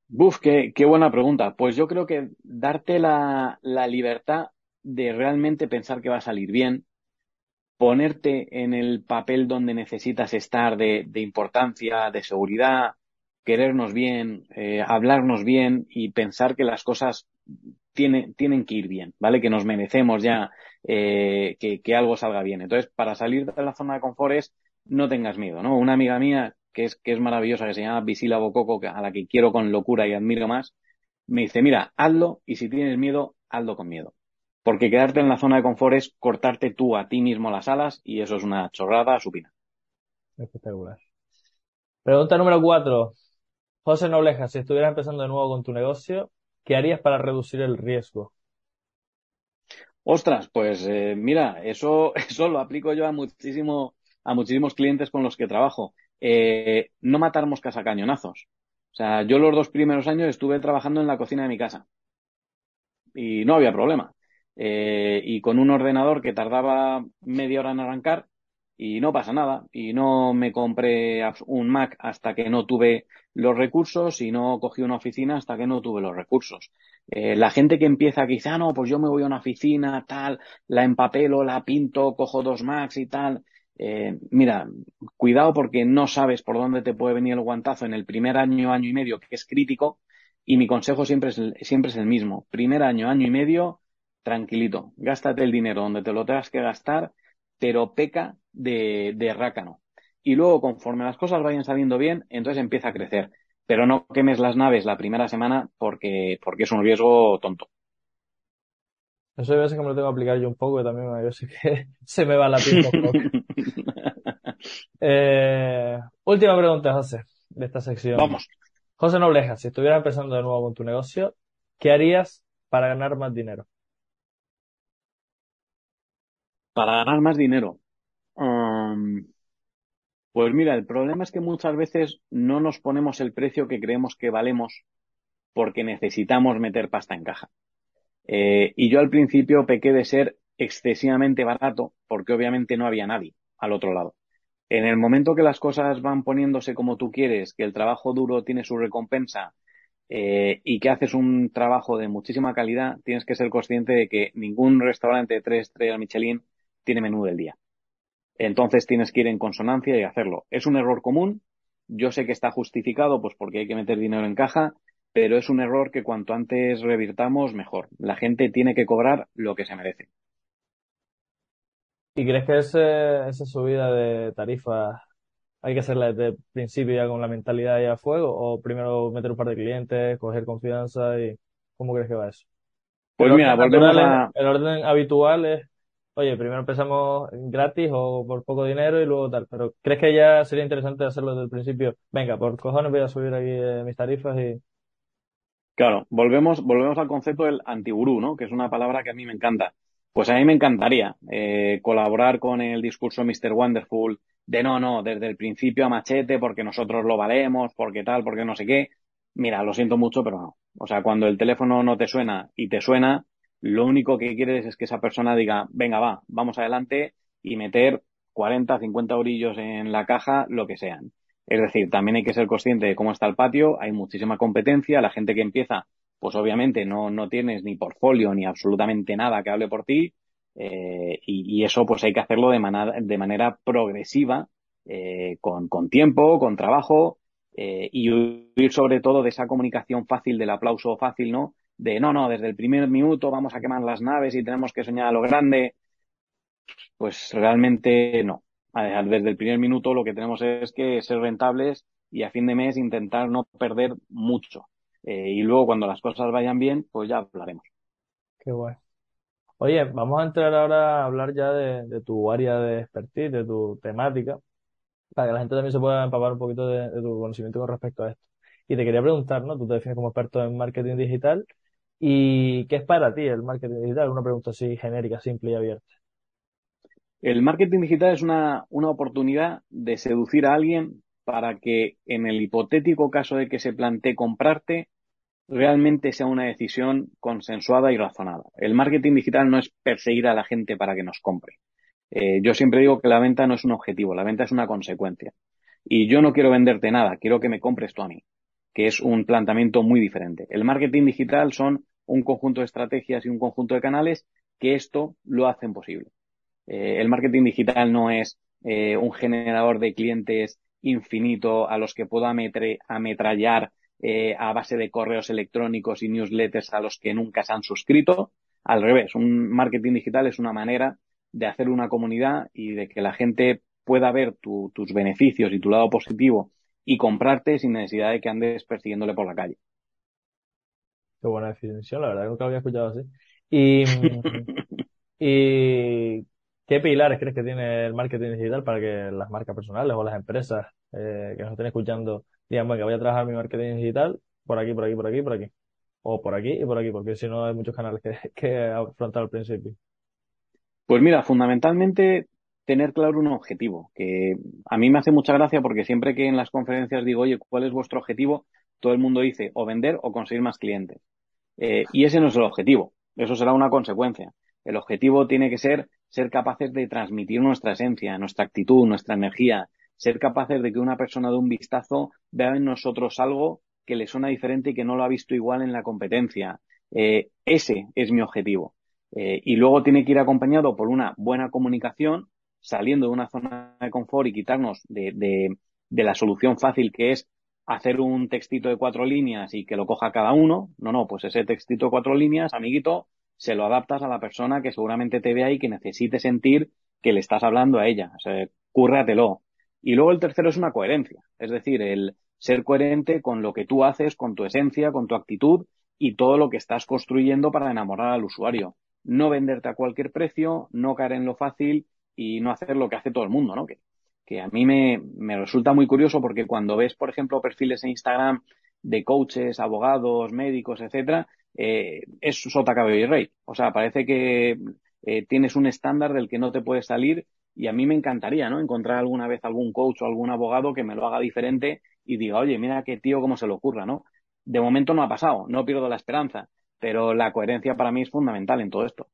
Buf, qué, buena pregunta. Pues yo creo que darte la, la libertad de realmente pensar que va a salir bien, ponerte en el papel donde necesitas estar de, de importancia, de seguridad, querernos bien, eh, hablarnos bien y pensar que las cosas tiene, tienen que ir bien, ¿vale? Que nos merecemos ya eh, que, que, algo salga bien. Entonces, para salir de la zona de confort es no tengas miedo, ¿no? Una amiga mía que es, que es maravillosa, que se llama Visila Bococo, a la que quiero con locura y admiro más, me dice, mira, hazlo y si tienes miedo, hazlo con miedo. Porque quedarte en la zona de confort es cortarte tú a ti mismo las alas y eso es una chorrada supina. Espectacular. Pregunta número cuatro. José Nobleja, si estuvieras empezando de nuevo con tu negocio, ¿qué harías para reducir el riesgo? Ostras, pues eh, mira, eso, (laughs) eso lo aplico yo a muchísimo, a muchísimos clientes con los que trabajo. Eh, no matar moscas a cañonazos. O sea, yo los dos primeros años estuve trabajando en la cocina de mi casa y no había problema. Eh, y con un ordenador que tardaba media hora en arrancar y no pasa nada. Y no me compré un Mac hasta que no tuve los recursos y no cogí una oficina hasta que no tuve los recursos. Eh, la gente que empieza quizá, ah, no, pues yo me voy a una oficina, tal, la empapelo, la pinto, cojo dos Macs y tal. Eh, mira, cuidado porque no sabes por dónde te puede venir el guantazo en el primer año, año y medio, que es crítico. Y mi consejo siempre es, siempre es el mismo. Primer año, año y medio, tranquilito. Gástate el dinero donde te lo tengas que gastar, pero peca de, de rácano. Y luego, conforme las cosas vayan saliendo bien, entonces empieza a crecer. Pero no quemes las naves la primera semana porque, porque es un riesgo tonto. Eso hay veces que me lo tengo que aplicar yo un poco, y también yo sé que (laughs) se me va la un poco. (laughs) eh, última pregunta, José, de esta sección. Vamos. José Nobleja, si estuvieras empezando de nuevo con tu negocio, ¿qué harías para ganar más dinero? Para ganar más dinero. Um, pues mira, el problema es que muchas veces no nos ponemos el precio que creemos que valemos porque necesitamos meter pasta en caja. Eh, y yo al principio pequé de ser excesivamente barato porque obviamente no había nadie al otro lado. En el momento que las cosas van poniéndose como tú quieres, que el trabajo duro tiene su recompensa eh, y que haces un trabajo de muchísima calidad, tienes que ser consciente de que ningún restaurante de tres estrellas Michelin tiene menú del día. Entonces tienes que ir en consonancia y hacerlo. Es un error común. Yo sé que está justificado, pues porque hay que meter dinero en caja, pero es un error que cuanto antes revirtamos, mejor. La gente tiene que cobrar lo que se merece. ¿Y crees que esa subida de tarifas hay que hacerla desde el principio ya con la mentalidad ya a fuego? ¿O primero meter un par de clientes, coger confianza y cómo crees que va eso? Pues mira, volvemos a... El orden habitual es oye, primero empezamos gratis o por poco dinero y luego tal. Pero ¿crees que ya sería interesante hacerlo desde el principio? Venga, por cojones voy a subir aquí eh, mis tarifas y... Claro, volvemos, volvemos al concepto del antigurú, ¿no? Que es una palabra que a mí me encanta. Pues a mí me encantaría eh, colaborar con el discurso Mr. Wonderful de no, no, desde el principio a machete porque nosotros lo valemos, porque tal, porque no sé qué. Mira, lo siento mucho, pero no. O sea, cuando el teléfono no te suena y te suena, lo único que quieres es que esa persona diga, venga, va, vamos adelante y meter 40, 50 orillos en la caja, lo que sean. Es decir, también hay que ser consciente de cómo está el patio, hay muchísima competencia, la gente que empieza, pues obviamente no, no tienes ni portfolio ni absolutamente nada que hable por ti, eh, y, eso pues hay que hacerlo de, manera, de manera progresiva, eh, con, con, tiempo, con trabajo, eh, y huir sobre todo de esa comunicación fácil, del aplauso fácil, ¿no? De no, no, desde el primer minuto vamos a quemar las naves y tenemos que soñar a lo grande. Pues realmente no. Desde el primer minuto lo que tenemos es que ser rentables y a fin de mes intentar no perder mucho. Eh, y luego cuando las cosas vayan bien, pues ya hablaremos. Qué guay. Oye, vamos a entrar ahora a hablar ya de, tu área de expertise, de tu temática, para que la gente también se pueda empapar un poquito de, tu conocimiento con respecto a esto. Y te quería preguntar, ¿no? Tú te defines como experto en marketing digital. ¿Y qué es para ti el marketing digital? Una pregunta así genérica, simple y abierta. El marketing digital es una, una oportunidad de seducir a alguien para que en el hipotético caso de que se plantee comprarte, realmente sea una decisión consensuada y razonada. El marketing digital no es perseguir a la gente para que nos compre. Eh, yo siempre digo que la venta no es un objetivo, la venta es una consecuencia. Y yo no quiero venderte nada, quiero que me compres tú a mí, que es un planteamiento muy diferente. El marketing digital son un conjunto de estrategias y un conjunto de canales que esto lo hacen posible. Eh, el marketing digital no es eh, un generador de clientes infinito a los que puedo ametrallar eh, a base de correos electrónicos y newsletters a los que nunca se han suscrito. Al revés, un marketing digital es una manera de hacer una comunidad y de que la gente pueda ver tus beneficios y tu lado positivo y comprarte sin necesidad de que andes persiguiéndole por la calle. Qué buena definición, la verdad nunca lo había escuchado así. Y, (laughs) y ¿Qué pilares crees que tiene el marketing digital para que las marcas personales o las empresas eh, que nos estén escuchando digan, bueno, que voy a trabajar mi marketing digital por aquí, por aquí, por aquí, por aquí? O por aquí y por aquí, porque si no hay muchos canales que, (laughs) que afrontar al principio. Pues mira, fundamentalmente tener claro un objetivo, que a mí me hace mucha gracia porque siempre que en las conferencias digo, oye, ¿cuál es vuestro objetivo? Todo el mundo dice o vender o conseguir más clientes. Eh, y ese no es el objetivo, eso será una consecuencia. El objetivo tiene que ser ser capaces de transmitir nuestra esencia, nuestra actitud, nuestra energía, ser capaces de que una persona de un vistazo vea en nosotros algo que le suena diferente y que no lo ha visto igual en la competencia. Eh, ese es mi objetivo. Eh, y luego tiene que ir acompañado por una buena comunicación, saliendo de una zona de confort y quitarnos de, de la solución fácil que es hacer un textito de cuatro líneas y que lo coja cada uno. No, no, pues ese textito de cuatro líneas, amiguito, se lo adaptas a la persona que seguramente te vea y que necesite sentir que le estás hablando a ella. O sea, cúrratelo. Y luego el tercero es una coherencia. Es decir, el ser coherente con lo que tú haces, con tu esencia, con tu actitud y todo lo que estás construyendo para enamorar al usuario. No venderte a cualquier precio, no caer en lo fácil y no hacer lo que hace todo el mundo, ¿no? Que, que a mí me, me resulta muy curioso porque cuando ves, por ejemplo, perfiles en Instagram de coaches, abogados, médicos, etcétera, eh, es sota, cabello y rey. O sea, parece que eh, tienes un estándar del que no te puedes salir y a mí me encantaría, ¿no? Encontrar alguna vez algún coach o algún abogado que me lo haga diferente y diga, oye, mira qué tío, cómo se le ocurra, ¿no? De momento no ha pasado, no pierdo la esperanza, pero la coherencia para mí es fundamental en todo esto.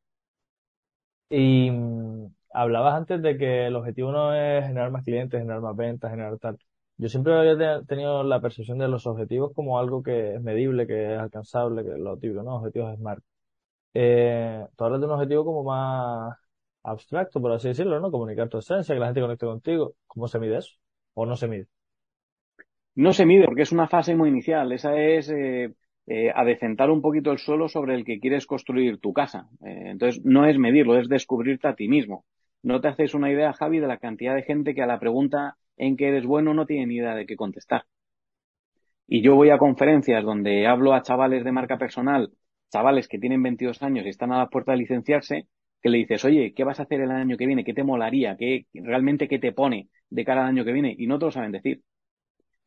Y mm, hablabas antes de que el objetivo no es generar más clientes, generar más ventas, generar tal. Yo siempre había tenido la percepción de los objetivos como algo que es medible, que es alcanzable, que es lo típico, ¿no? Objetivos SMART. Eh, tú hablas de un objetivo como más abstracto, por así decirlo, ¿no? Comunicar tu esencia, que la gente conecte contigo. ¿Cómo se mide eso? ¿O no se mide? No se mide porque es una fase muy inicial. Esa es eh, eh, adecentar un poquito el suelo sobre el que quieres construir tu casa. Eh, entonces, no es medirlo, es descubrirte a ti mismo. No te haces una idea, Javi, de la cantidad de gente que a la pregunta en que eres bueno no tiene ni idea de qué contestar. Y yo voy a conferencias donde hablo a chavales de marca personal, chavales que tienen 22 años y están a la puerta de licenciarse, que le dices, oye, ¿qué vas a hacer el año que viene? ¿Qué te molaría? ¿Qué realmente qué te pone de cara al año que viene? Y no te lo saben decir.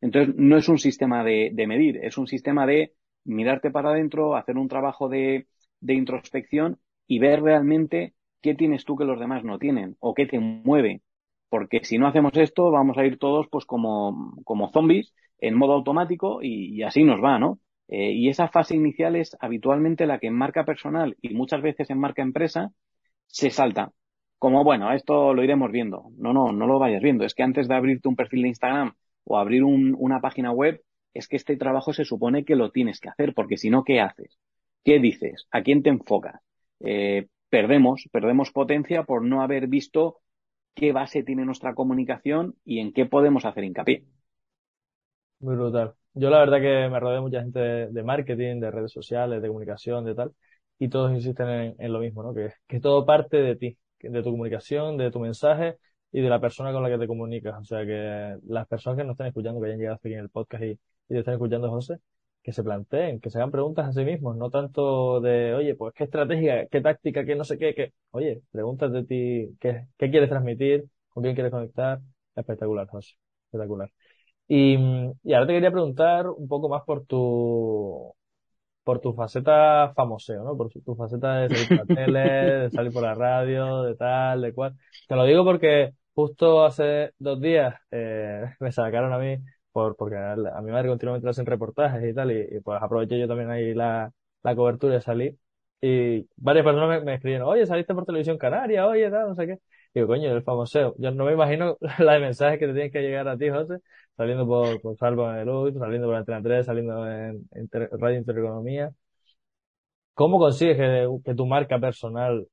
Entonces, no es un sistema de, medir, es un sistema de mirarte para adentro, hacer un trabajo de, de introspección y ver realmente qué tienes tú que los demás no tienen o qué te mueve porque si no hacemos esto vamos a ir todos pues como, como zombies en modo automático y, así nos va, ¿no? Eh, y esa fase inicial es habitualmente la que en marca personal y muchas veces en marca empresa se salta. Como, bueno, esto lo iremos viendo. No, no, no lo vayas viendo. Es que antes de abrirte un perfil de Instagram o abrir una página web, es que este trabajo se supone que lo tienes que hacer, porque si no, ¿qué haces? ¿Qué dices? ¿A quién te enfocas? Eh, perdemos, perdemos potencia por no haber visto qué base tiene nuestra comunicación y en qué podemos hacer hincapié. Muy brutal. Yo la verdad que me rodeo de mucha gente de, marketing, de redes sociales, de comunicación, de tal, y todos insisten en, lo mismo, ¿no? Que, que todo parte de ti, de tu comunicación, de tu mensaje y de la persona con la que te comunicas. O sea que las personas que nos están escuchando, que hayan llegado aquí en el podcast y, y te están escuchando, José, que se planteen, que se hagan preguntas a sí mismos, no tanto de, oye, pues qué estrategia, qué táctica, qué no sé qué, que, oye, preguntas de ti, qué, qué quieres transmitir, con quién quieres conectar. Espectacular, José, espectacular. Y, y ahora te quería preguntar un poco más por tu, por tu faceta famoseo, ¿no? Por tu faceta de salir por la (laughs) tele, de salir por la radio, de tal, de cual. Te lo digo porque justo hace dos días eh, (laughs) me sacaron a mí, por, porque a, mi madre continuamente le hacen reportajes y tal, y, pues aproveché yo también ahí la, la cobertura de salir. Y varias personas me, me escribieron, oye, saliste por televisión canaria, oye, tal, no sé qué. Digo, coño, el famoseo. Yo no me imagino (laughs) la de mensajes que te tienen que llegar a ti, José, saliendo por, por Salvo de Luz, saliendo por Antena 3, saliendo en, Radio Intereconomía. ¿Cómo consigues que, tu marca personal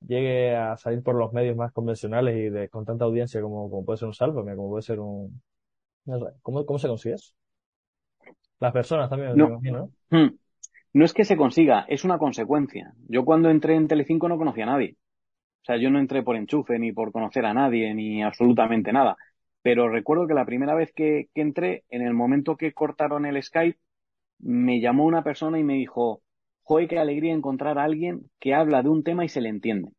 llegue a salir por los medios más convencionales y de, con tanta audiencia como, como puede ser un Sálvame, como puede ser un... ¿cómo, cómo se consigue eso? Las personas también, imagino, ¿no? Hmm. No es que se consiga, es una consecuencia. Yo cuando entré en Telecinco no conocía a nadie. O sea, yo no entré por enchufe, ni por conocer a nadie, ni absolutamente nada. Pero recuerdo que la primera vez que, entré, en el momento que cortaron el Skype, me llamó una persona y me dijo, joder, qué alegría encontrar a alguien que habla de un tema y se le entiende.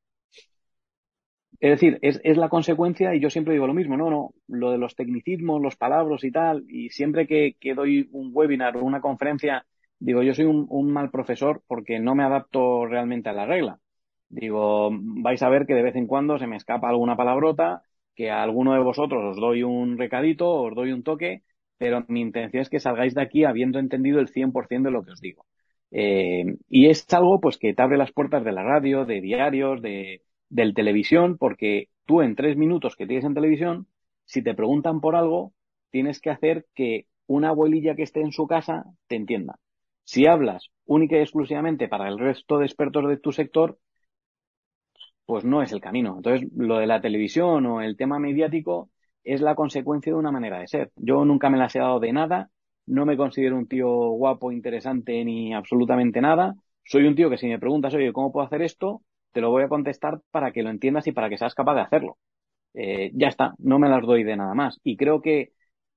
Es decir, es, la consecuencia, y yo siempre digo lo mismo, no, no, lo de los tecnicismos, los palabras y tal, y siempre que, doy un webinar o una conferencia, digo, yo soy un, mal profesor porque no me adapto realmente a la regla. Digo, vais a ver que de vez en cuando se me escapa alguna palabrota, que a alguno de vosotros os doy un recadito, os doy un toque, pero mi intención es que salgáis de aquí habiendo entendido el 100% de lo que os digo. Eh, y es algo pues que te abre las puertas de la radio, de diarios, de, del televisión, porque tú en tres minutos que tienes en televisión, si te preguntan por algo, tienes que hacer que una abuelilla que esté en su casa te entienda. Si hablas única y exclusivamente para el resto de expertos de tu sector, pues no es el camino. Entonces, lo de la televisión o el tema mediático es la consecuencia de una manera de ser. Yo nunca me las he dado de nada, no me considero un tío guapo, interesante ni absolutamente nada. Soy un tío que si me preguntas, oye, ¿cómo puedo hacer esto? Te lo voy a contestar para que lo entiendas y para que seas capaz de hacerlo. Eh, ya está, no me las doy de nada más. Y creo que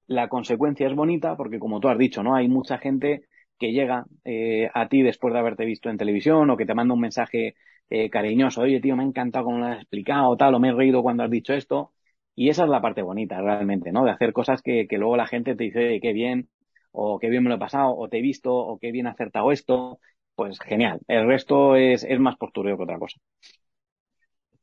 la consecuencia es bonita porque, como tú has dicho, ¿no? Hay mucha gente que llega eh, a ti después de haberte visto en televisión o que te manda un mensaje eh, cariñoso, oye tío, me ha encantado cómo lo has explicado, tal, o me he reído cuando has dicho esto. Y esa es la parte bonita realmente, ¿no? De hacer cosas que, que luego la gente te dice, qué bien, o qué bien me lo he pasado, o te he visto, o qué bien acertado esto. Pues genial. El resto es, es más postureo que otra cosa.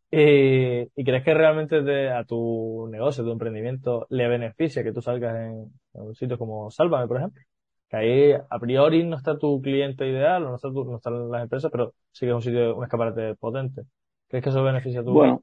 Eh, ¿Y crees que realmente a tu negocio, a tu emprendimiento, le beneficia que tú salgas en, en un sitio como Sálvame, por ejemplo? que ahí a priori no está tu cliente ideal o no, está no están las empresas, pero sí que es un sitio, un escaparate potente. ¿Crees que eso beneficia a tu Bueno,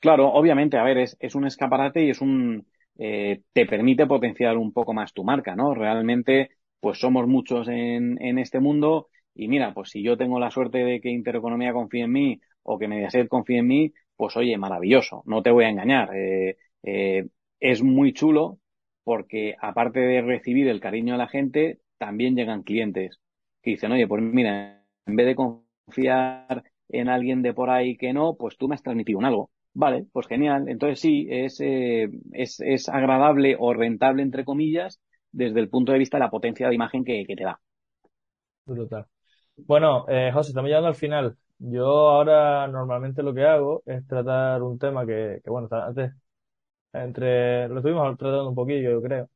claro, obviamente, a ver, es, es un escaparate y es un, eh, te permite potenciar un poco más tu marca, ¿no? Realmente, pues somos muchos en, en este mundo y mira, pues si yo tengo la suerte de que Intereconomía confíe en mí o que Mediaset confíe en mí, pues oye, maravilloso, no te voy a engañar. Eh, eh, es muy chulo porque aparte de recibir el cariño de la gente, también llegan clientes que dicen, oye, pues mira, en vez de confiar en alguien de por ahí que no, pues tú me has transmitido un algo. Vale, pues genial. Entonces sí, es, eh, es, es, agradable o rentable, entre comillas, desde el punto de vista de la potencia de imagen que, que te da. Brutal. Bueno, eh, José, estamos llegando al final. Yo ahora normalmente lo que hago es tratar un tema que, que bueno, antes entre, lo estuvimos tratando un poquillo, yo creo,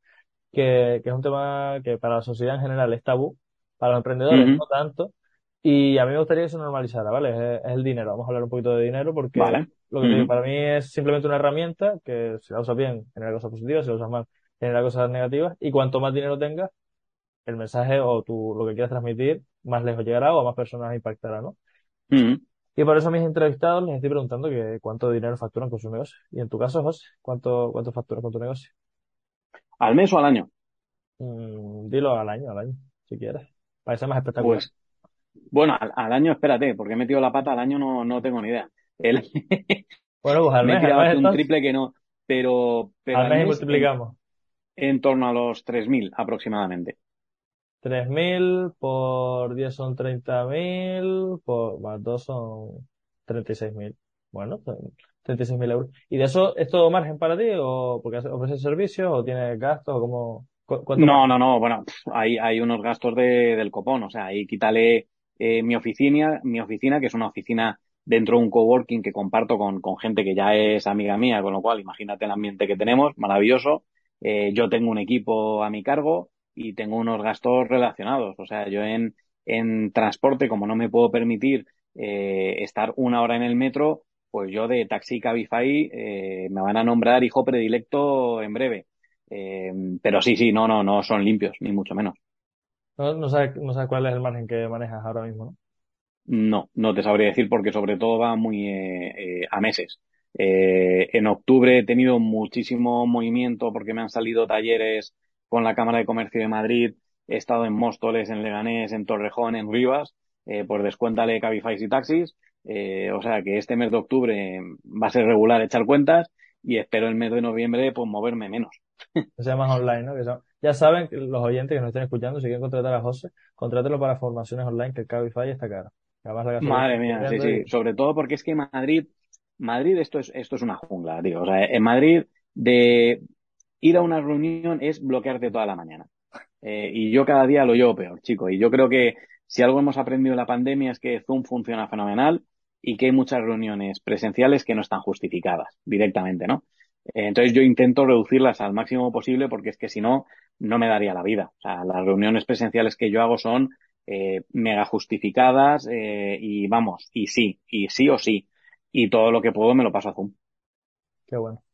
que, que es un tema que para la sociedad en general es tabú, para los emprendedores no tanto, y a mí me gustaría que se normalizara, ¿vale? Es, el dinero, vamos a hablar un poquito de dinero porque lo que para mí es simplemente una herramienta que si la usas bien genera cosas positivas, si la usas mal genera cosas negativas, y cuanto más dinero tengas, el mensaje o tú, lo que quieras transmitir más lejos llegará o a más personas impactará, ¿no? Mm. Y por eso a mis entrevistados les estoy preguntando que cuánto dinero facturan con su negocio. Y en tu caso, José, ¿cuánto, cuánto facturas con tu negocio? ¿Al mes o al año? Mm, dilo al año, al año, si quieres. Parece más espectacular. Pues, bueno, al, al año, espérate, porque he metido la pata, al año no, no tengo ni idea. El- (laughs) Bueno, pues al me he mes, al mes un entonces, triple que no, pero, pero al al mes mes en, multiplicamos. en torno a los 3.000 aproximadamente. 3.000 por 10 son 30.000, por más 2 son 36.000. Bueno, son 36.000 euros. ¿Y de eso es todo margen para ti o porque ofreces servicios o tienes gastos o cómo, cu- No, no, no, bueno, hay, hay unos gastos de, del copón, o sea, ahí quítale eh, mi oficina, mi oficina, que es una oficina dentro de un coworking que comparto con, con gente que ya es amiga mía, con lo cual imagínate el ambiente que tenemos, maravilloso. Eh, yo tengo un equipo a mi cargo y tengo unos gastos relacionados, o sea, yo en, en transporte, como no me puedo permitir eh, estar una hora en el metro, pues yo de taxi Cabify eh, me van a nombrar hijo predilecto en breve. Eh, pero sí, sí, no, no, no son limpios, ni mucho menos. No, no sabes, no sabes cuál es el margen que manejas ahora mismo, ¿no? No, no te sabría decir porque sobre todo va muy eh, a meses. En octubre he tenido muchísimo movimiento porque me han salido talleres con la Cámara de Comercio de Madrid. He estado en Móstoles, en Leganés, en Torrejón, en Rivas. Eh, pues descuéntale Cabify y taxis. Eh, o sea que este mes de octubre va a ser regular echar cuentas y espero el mes de noviembre pues moverme menos. Que sea más online, ¿no? Que son- ya saben los oyentes que nos estén escuchando, si quieren contratar a José, contrátelo para formaciones online que el Cabify está caro. Además la gasolina Madre mía, sí, sí. y Sobre todo porque es que Madrid, Madrid esto es, esto es una jungla, tío. O sea, en Madrid de ir a una reunión es bloquearte toda la mañana. Eh, y yo cada día lo llevo peor, chico. Y yo creo que si algo hemos aprendido en la pandemia es que Zoom funciona fenomenal y que hay muchas reuniones presenciales que no están justificadas directamente, ¿no? Eh, entonces yo intento reducirlas al máximo posible porque es que si no, no me daría la vida. O sea, las reuniones presenciales que yo hago son eh, mega justificadas eh, y vamos, y sí, y sí o sí. Y todo lo que puedo me lo paso a Zoom. qué bueno.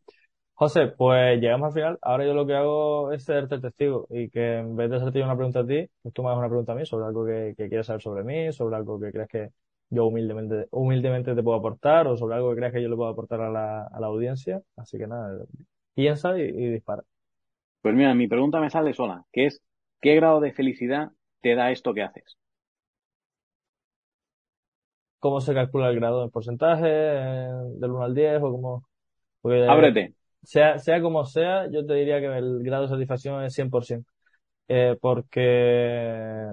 José, pues llegamos al final. Ahora yo lo que hago es serte testigo y que en vez de hacerte yo una pregunta a ti, pues tú me hagas una pregunta a mí sobre algo que, que quieres saber sobre mí, sobre algo que crees que yo humildemente, humildemente te puedo aportar o sobre algo que creas que yo le puedo aportar a la, a la audiencia. Así que nada, piensa y, y dispara. Pues mira, mi pregunta me sale sola, que es, ¿qué grado de felicidad te da esto que haces? ¿Cómo se calcula el grado en porcentaje, del 1 al 10 o cómo? Porque Ábrete. Sea, sea como sea, yo te diría que el grado de satisfacción es 100%. Eh, porque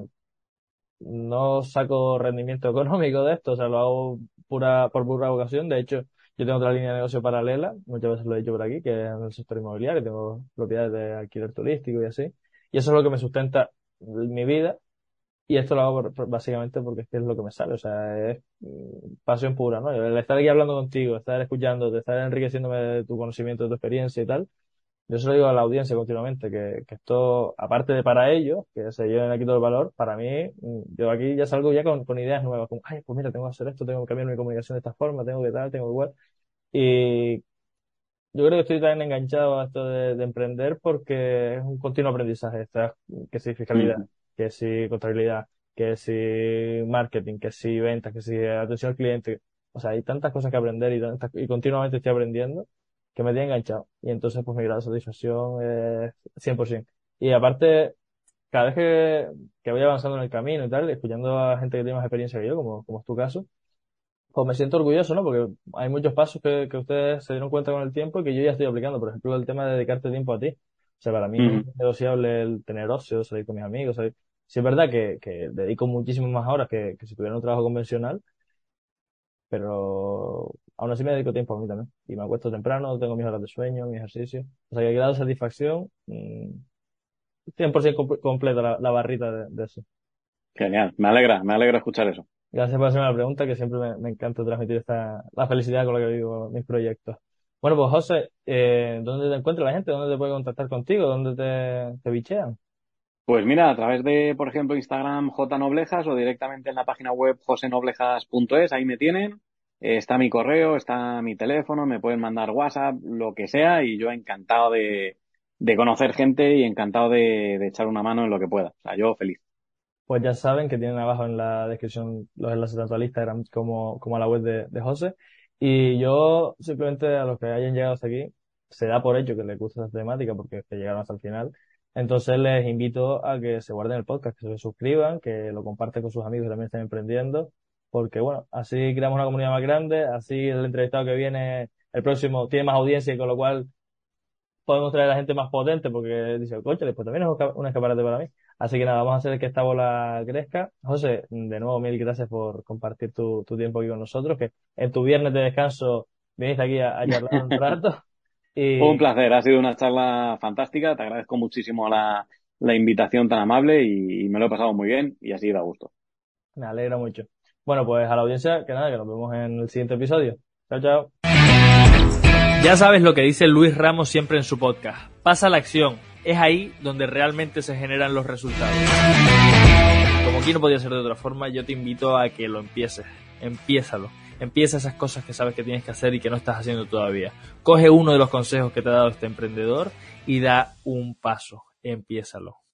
no saco rendimiento (laughs) económico de esto, o sea, lo hago pura, por pura vocación. De hecho, yo tengo otra línea de negocio paralela, muchas veces lo he dicho por aquí, que es en el sector inmobiliario, tengo propiedades de alquiler turístico y así. Y eso es lo que me sustenta mi vida. Y esto lo hago por- básicamente porque es es lo que me sale, o sea, es mm, pasión pura, ¿no? El estar aquí hablando contigo, estar escuchándote, estar enriqueciéndome de tu conocimiento, de tu experiencia y tal. Yo se lo digo a la audiencia continuamente, que, que esto, aparte de para ellos, que se lleven aquí todo el valor, para mí, mm, yo aquí ya salgo ya con, con ideas nuevas, como, ay, pues mira, tengo que hacer esto, tengo que cambiar mi comunicación de esta forma, tengo que tal, tengo que igual. Y yo creo que estoy tan enganchado a esto de, de emprender porque es un continuo aprendizaje, está, que si fiscalidad. Que si contabilidad, que si marketing, que si ventas, que si atención al cliente. O sea, hay tantas cosas que aprender y, tantas- y continuamente estoy aprendiendo que me tiene enganchado. Y entonces, pues mi grado de satisfacción es 100%. Y aparte, cada vez que, que voy avanzando en el camino y tal, escuchando a gente que tiene más experiencia que yo, como, como es tu caso, pues me siento orgulloso, ¿no? Porque hay muchos pasos que, que ustedes se dieron cuenta con el tiempo y que yo ya estoy aplicando. Por ejemplo, el tema de dedicarte tiempo a ti. O sea, para mí Ujú. es negociable el tener ocio, salir con mis amigos, salir. Sí es verdad que, que dedico muchísimas más horas que, que si tuviera un trabajo convencional, pero aún así me dedico tiempo a mí también. Y me acuesto temprano, tengo mis horas de sueño, mi ejercicio. O sea, que grado de satisfacción, mm, 100% comp- completa la, la barrita de, de eso. Genial, me alegra, me alegra escuchar eso. Gracias por hacerme la pregunta, que siempre me, me encanta transmitir esta, la felicidad con la que vivo mis proyectos. Bueno, pues José, eh, ¿dónde te encuentra la gente? ¿Dónde te puede contactar contigo? ¿Dónde te, te bichean? Pues mira, a través de, por ejemplo, Instagram jnoblejas o directamente en la página web josenoblejas.es, ahí me tienen. Eh, está mi correo, está mi teléfono, me pueden mandar WhatsApp, lo que sea, y yo encantado de, de conocer gente y encantado de, de echar una mano en lo que pueda. O sea, yo feliz. Pues ya saben que tienen abajo en la descripción los enlaces tanto al Instagram como, como a la web de, de José. Y yo simplemente a los que hayan llegado hasta aquí, se da por hecho que les gusta esta temática porque que llegaron hasta el final. Entonces les invito a que se guarden el podcast, que se suscriban, que lo comparten con sus amigos que también están emprendiendo, porque bueno, así creamos una comunidad más grande, así el entrevistado que viene, el próximo, tiene más audiencia y con lo cual podemos traer a la gente más potente porque dice, coche, después también es un escaparate para mí. Así que nada, vamos a hacer que esta bola crezca. José, de nuevo, mil gracias por compartir tu, tu tiempo aquí con nosotros, que en tu viernes de descanso viniste aquí a, a charlar un (laughs) rato. Un placer, ha sido una charla fantástica, te agradezco muchísimo la, la invitación tan amable y, me lo he pasado muy bien y así da gusto. Me alegra mucho. Bueno, pues a la audiencia, que nada, que nos vemos en el siguiente episodio. Chao, chao. Ya sabes lo que dice Luis Ramos siempre en su podcast. Pasa la acción. Es ahí donde realmente se generan los resultados. Como aquí no podía ser de otra forma, yo te invito a que lo empieces. Empiézalo. Empieza esas cosas que sabes que tienes que hacer y que no estás haciendo todavía. Coge uno de los consejos que te ha dado este emprendedor y da un paso. Empiézalo.